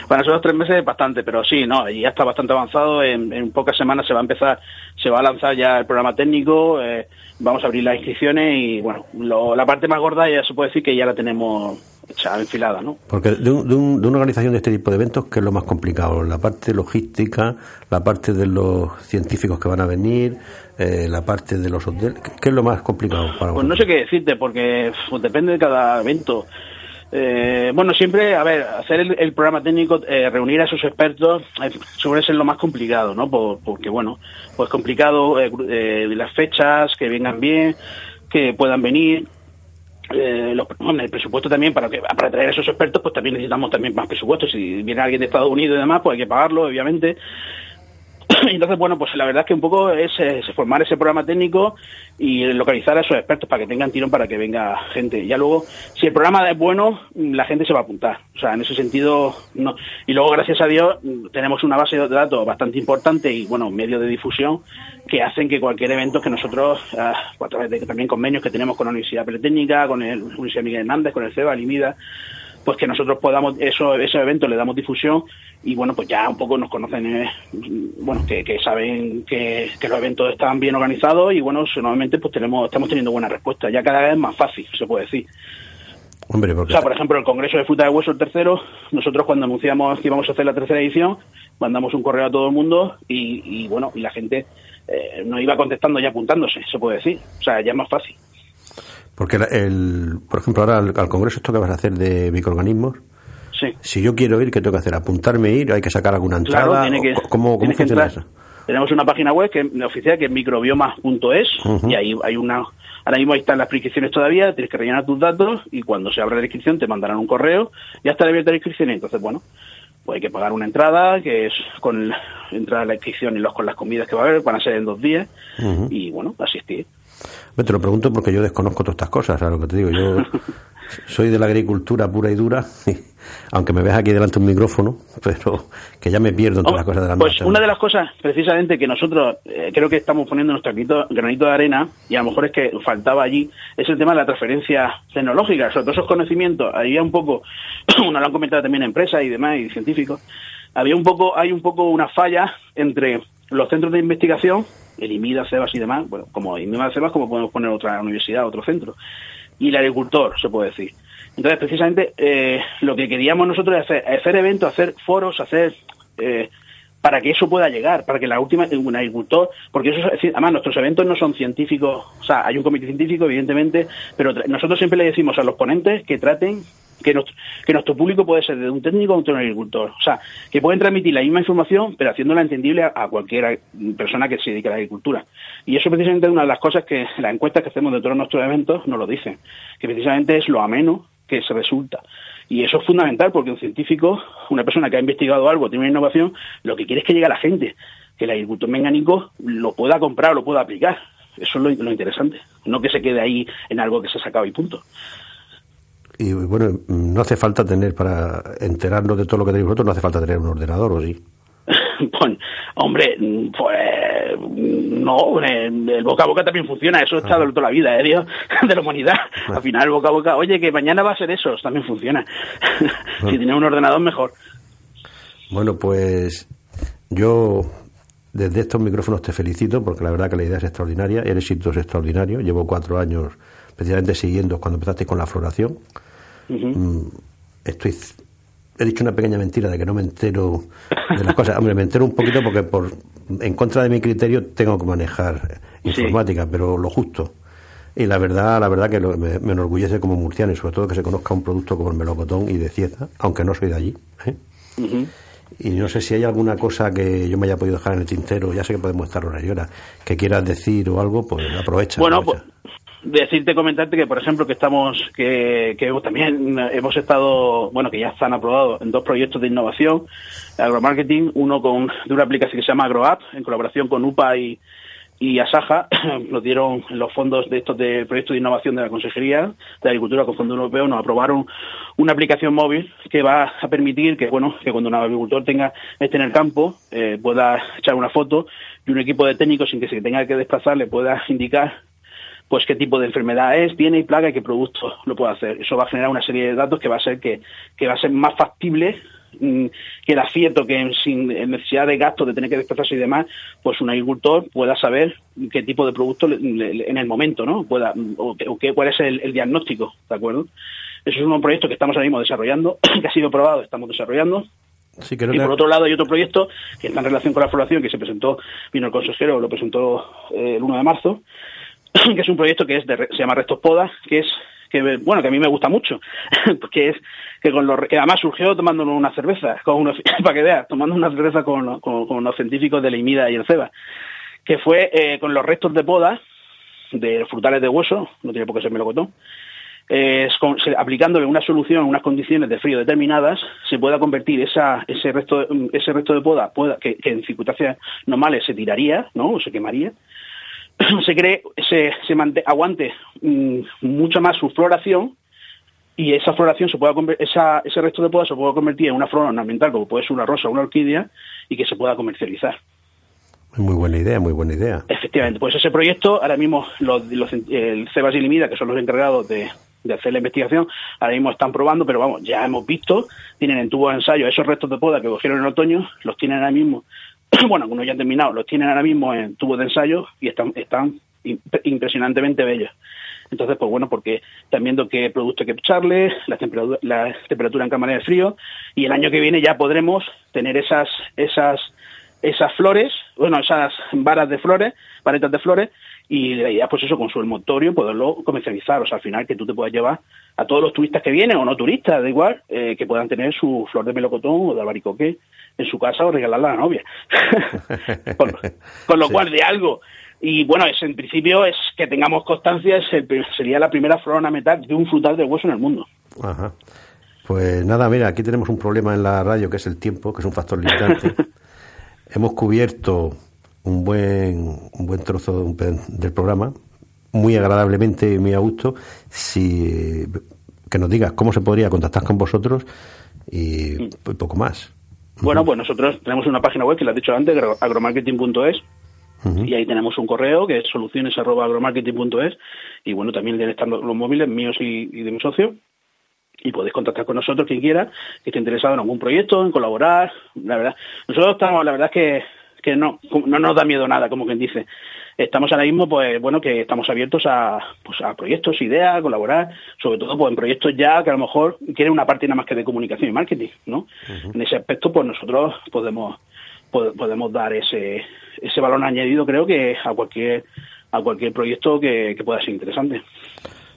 para nosotros tres meses es bastante, pero sí, no, ya está bastante avanzado, en, en pocas semanas se va a empezar, se va a lanzar ya el programa técnico, eh, vamos a abrir las inscripciones y bueno, lo- la parte más gorda ya se puede decir que ya la tenemos hecha, enfilada, ¿no?
Porque de, un- de un- de una organización de este tipo de eventos, ¿qué es lo más complicado? La parte logística, la parte de los científicos que van a venir, eh, la parte de los hoteles. ¿Qué, es lo más complicado para
Pues no sé qué decirte, porque pues, depende de cada evento. Eh, bueno, siempre, a ver, hacer el, el programa técnico, eh, reunir a esos expertos, eh, suele ser lo más complicado, ¿no? Por- porque, bueno, pues complicado eh, eh, las fechas, que vengan bien, que puedan venir. Eh, los- hombre, el presupuesto también para que para traer a esos expertos pues también necesitamos también más presupuesto si viene alguien de Estados Unidos y demás pues hay que pagarlo obviamente entonces, bueno, pues la verdad es que un poco es, formar ese programa técnico y localizar a esos expertos para que tengan tirón para que venga gente. Ya luego, si el programa es bueno, la gente se va a apuntar. O sea, en ese sentido, no. Y luego, gracias a Dios, tenemos una base de datos bastante importante y, bueno, medios de difusión que hacen que cualquier evento que nosotros, ah, a través de también convenios que tenemos con la Universidad Politécnica, con el la Universidad Miguel Hernández, con el CEBA, el IMIDA, pues que nosotros podamos, eso, ese evento le damos difusión y bueno, pues ya un poco nos conocen, eh, bueno, que, que saben que, que los eventos están bien organizados y bueno, normalmente pues tenemos, estamos teniendo buena respuesta, ya cada vez es más fácil, se puede decir.
Hombre,
O
porque
sea, por ejemplo, el Congreso de Fruta de Hueso, el tercero, nosotros cuando anunciamos que íbamos a hacer la tercera edición, mandamos un correo a todo el mundo y, y, bueno, y la gente eh, nos iba contestando y apuntándose, se puede decir. O sea, ya es más fácil.
Porque el, por ejemplo, ahora al, al congreso esto que vas a hacer de microorganismos,
Sí.
si yo quiero ir, ¿qué tengo que hacer? ¿Apuntarme ir? ¿Hay que sacar alguna entrada?
Claro, tiene que,
¿O ¿Cómo, cómo funciona eso?
Tenemos una página web que oficial que es microbiomas.es
Ujú.
y ahí hay una ahora mismo ahí están las prescripciones todavía, tienes que rellenar tus datos y cuando se abra la inscripción te mandarán un correo, ya está abierta la inscripción y entonces bueno, pues hay que pagar una entrada que es con entrar a la inscripción y los con las comidas que va a haber, van a ser en dos días y bueno, asistir.
Te lo pregunto porque yo desconozco todas estas cosas, ¿sabes lo que te digo? Yo soy de la agricultura pura y dura, aunque me veas aquí delante de un micrófono, pero que ya me pierdo en todas las cosas de la
Pues una de las cosas precisamente que nosotros eh, creo que estamos poniendo nuestro granito, granito de arena y a lo mejor es que faltaba allí es el tema de la transferencia tecnológica, sobre todo esos conocimientos. Había un poco, nos lo han comentado también empresas y demás y científicos, había un poco, hay un poco una falla entre los centros de investigación, el IMIDA, CEBAS y demás, bueno, como IMIDA, CEBAS, como podemos poner otra universidad, otro centro, y el agricultor, se puede decir. Entonces, precisamente, eh, lo que queríamos nosotros es hacer, hacer eventos, hacer foros, hacer... Eh, para que eso pueda llegar, para que la última, un agricultor, porque eso además nuestros eventos no son científicos, o sea, hay un comité científico, evidentemente, pero nosotros siempre le decimos a los ponentes que traten que nuestro, que nuestro público puede ser de un técnico a un agricultor, o sea, que pueden transmitir la misma información, pero haciéndola entendible a, cualquier persona que se dedique a la agricultura. Y eso precisamente es una de las cosas que las encuestas que hacemos de todos nuestros eventos nos lo dicen, que precisamente es lo ameno que se resulta. Y eso es fundamental porque un científico, una persona que ha investigado algo, tiene una innovación, lo que quiere es que llegue a la gente, que el agricultor mengánico lo pueda comprar, lo pueda aplicar. Eso es lo interesante, no que se quede ahí en algo que se ha sacado y punto.
Y bueno, no hace falta tener, para enterarnos de todo lo que tenéis vosotros, no hace falta tener un ordenador, ¿o sí?
Pues, hombre, pues no, el boca a boca también funciona, eso está de toda la vida, ¿eh, Dios? de la humanidad. Al final, el boca a boca, oye, que mañana va a ser eso, también funciona. si tienes un ordenador, mejor.
Bueno, pues yo desde estos micrófonos te felicito porque la verdad que la idea es extraordinaria, el éxito es extraordinario. Llevo cuatro años precisamente siguiendo cuando empezaste con la floración. Mm, estoy he dicho una pequeña mentira de que no me entero de las cosas. Hombre, me entero un poquito porque por en contra de mi criterio tengo que manejar informática, pero lo justo. Y la verdad, la verdad que me, enorgullece como murciano y sobre todo que se conozca un producto como el melocotón y de Cieza, aunque no soy de allí. ¿eh? Y no sé si hay alguna cosa que yo me haya podido dejar en el tintero, ya sé que podemos estar horas y que quieras decir o algo, pues aprovecha.
Bueno, Pues, decirte, comentarte que, por ejemplo, que estamos, que, que también hemos estado, bueno, que ya están aprobados en dos proyectos de innovación, agromarketing, uno con de una aplicación que se llama AgroApp, en colaboración con UPA y, y Asaja. Nos dieron los fondos de estos de proyectos de innovación de la Consejería de Agricultura con Fondo Europeo, nos aprobaron una aplicación móvil que va a permitir que, bueno, que cuando un agricultor tenga esté en el campo eh, pueda echar una foto y un equipo de técnicos sin que se tenga que desplazar le pueda indicar pues qué tipo de enfermedad es, tiene y plaga y qué producto lo puede hacer. Eso va a generar una serie de datos que va a ser que, que va a ser más factible Mm, que era cierto que sin necesidad de gastos de tener que desplazarse y demás, pues un agricultor pueda saber qué tipo de producto en el momento, ¿no? Pueda, o, qué, cuál es el, diagnóstico, ¿de acuerdo? Eso es un proyecto que estamos ahora mismo desarrollando, que ha sido probado, estamos desarrollando. y por otro lado hay otro proyecto que está en relación con la floración que se presentó, vino el consejero, lo presentó eh, el 1 de marzo, que es un proyecto que se llama Restos Poda, que es que bueno que a mí me gusta mucho porque es que con los además surgió tomando una cerveza con para que veas tomando una cerveza con, con, los científicos de la IMIDA y el CEBA que fue eh, con los restos de poda de frutales de hueso no tiene por qué ser melocotón eh, aplicándole una solución unas condiciones de frío determinadas se pueda convertir esa, ese resto ese resto de poda que, que en circunstancias normales se tiraría no o se quemaría se cree, se, se aguante mm, mucho más su floración y esa floración se pueda esa, ese resto de poda se pueda convertir en una flora ornamental como puede ser una rosa o una orquídea y que se pueda comercializar.
Muy buena idea, muy buena idea.
Efectivamente, pues ese proyecto, ahora mismo los, los, el Cebas y Limida, que son los encargados de, de, hacer la investigación, ahora mismo están probando, pero vamos, ya hemos visto, tienen en tubo de ensayo esos restos de poda que cogieron en otoño, los tienen ahora mismo bueno, algunos ya han terminado, los tienen ahora mismo en tubos de ensayo y están, están impresionantemente bellos. Entonces, pues bueno, porque están viendo qué producto hay que echarle, la temperatura, la temperatura en cámara de frío, y el año que viene ya podremos tener esas, esas, esas flores, bueno, esas varas de flores, varetas de flores, y la idea, pues eso, con su motorio, poderlo comercializar. O sea, al final que tú te puedas llevar a todos los turistas que vienen, o no turistas, da igual, eh, que puedan tener su flor de melocotón o de albaricoque en su casa o regalarla a la novia. con, lo cual, de algo. Y bueno, es, en principio es que tengamos constancia, es sería la primera flor ornamental de un frutal de hueso en el mundo.
Ajá. Pues nada, mira, aquí tenemos un problema en la radio que es el tiempo, que es un factor limitante. Hemos cubierto un buen, un buen trozo del programa, muy agradablemente y muy a gusto. Si, que nos digas cómo se podría contactar con vosotros y poco más.
Bueno, pues nosotros tenemos una página web que lo has dicho antes, agromarketing.es, y ahí tenemos un correo que es soluciones.agromarketing.es, y bueno, también están los móviles míos y, de mi socio, y podéis contactar con nosotros quien quiera, que esté interesado en algún proyecto, en colaborar, la verdad. Nosotros estamos, la verdad es que que no, no nos da miedo nada, como quien dice. Estamos ahora mismo, pues bueno, que estamos abiertos a, pues, a proyectos, ideas, colaborar, sobre todo pues, en proyectos ya que a lo mejor quieren una parte nada más que de comunicación y marketing, ¿no? En ese aspecto, pues nosotros podemos podemos dar ese ese valor añadido, creo que a cualquier a cualquier proyecto que, pueda ser interesante.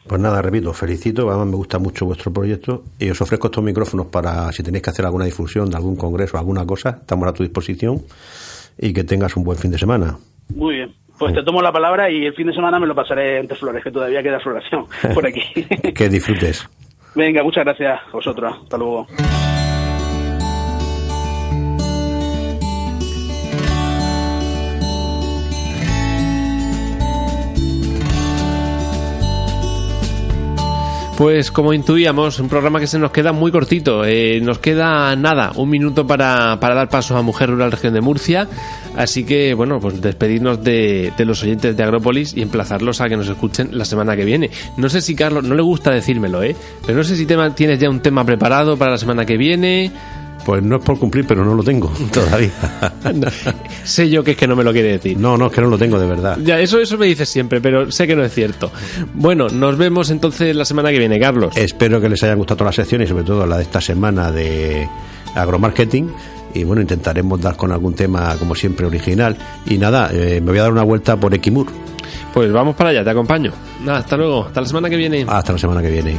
Pues nada, repito, felicito, además me gusta mucho vuestro proyecto y os ofrezco estos micrófonos para si tenéis que hacer alguna difusión de algún congreso, alguna cosa, estamos a tu disposición y que tengas un buen fin de semana.
Muy bien. Pues te tomo la palabra y el fin de semana me lo pasaré entre flores, que todavía queda floración por aquí.
que disfrutes.
Venga, muchas gracias a vosotros. Hasta luego.
Pues como intuíamos, un programa que se nos queda muy cortito. Eh, nos queda nada, un minuto para, para, dar paso a Mujer Rural Región de Murcia. Así que, bueno, pues despedirnos de, de, los oyentes de Agrópolis y emplazarlos a que nos escuchen la semana que viene. No sé si, Carlos, no le gusta decírmelo, ¿eh? Pero no sé si tema, tienes ya un tema preparado para la semana que viene.
Pues no es por cumplir, pero no lo tengo todavía.
sé yo que es que no me lo quiere decir.
No, no, es que no lo tengo de verdad.
Ya, eso, eso me dices siempre, pero sé que no es cierto. Bueno, nos vemos entonces la semana que viene, Carlos.
Espero que les hayan gustado todas las secciones y sobre todo la de esta semana de agromarketing. Y bueno, intentaremos dar con algún tema, como siempre, original. Y nada, eh, me voy a dar una vuelta por Equimur.
Pues vamos para allá, te acompaño. Nada, hasta luego, hasta la semana que viene.
Hasta la semana que viene.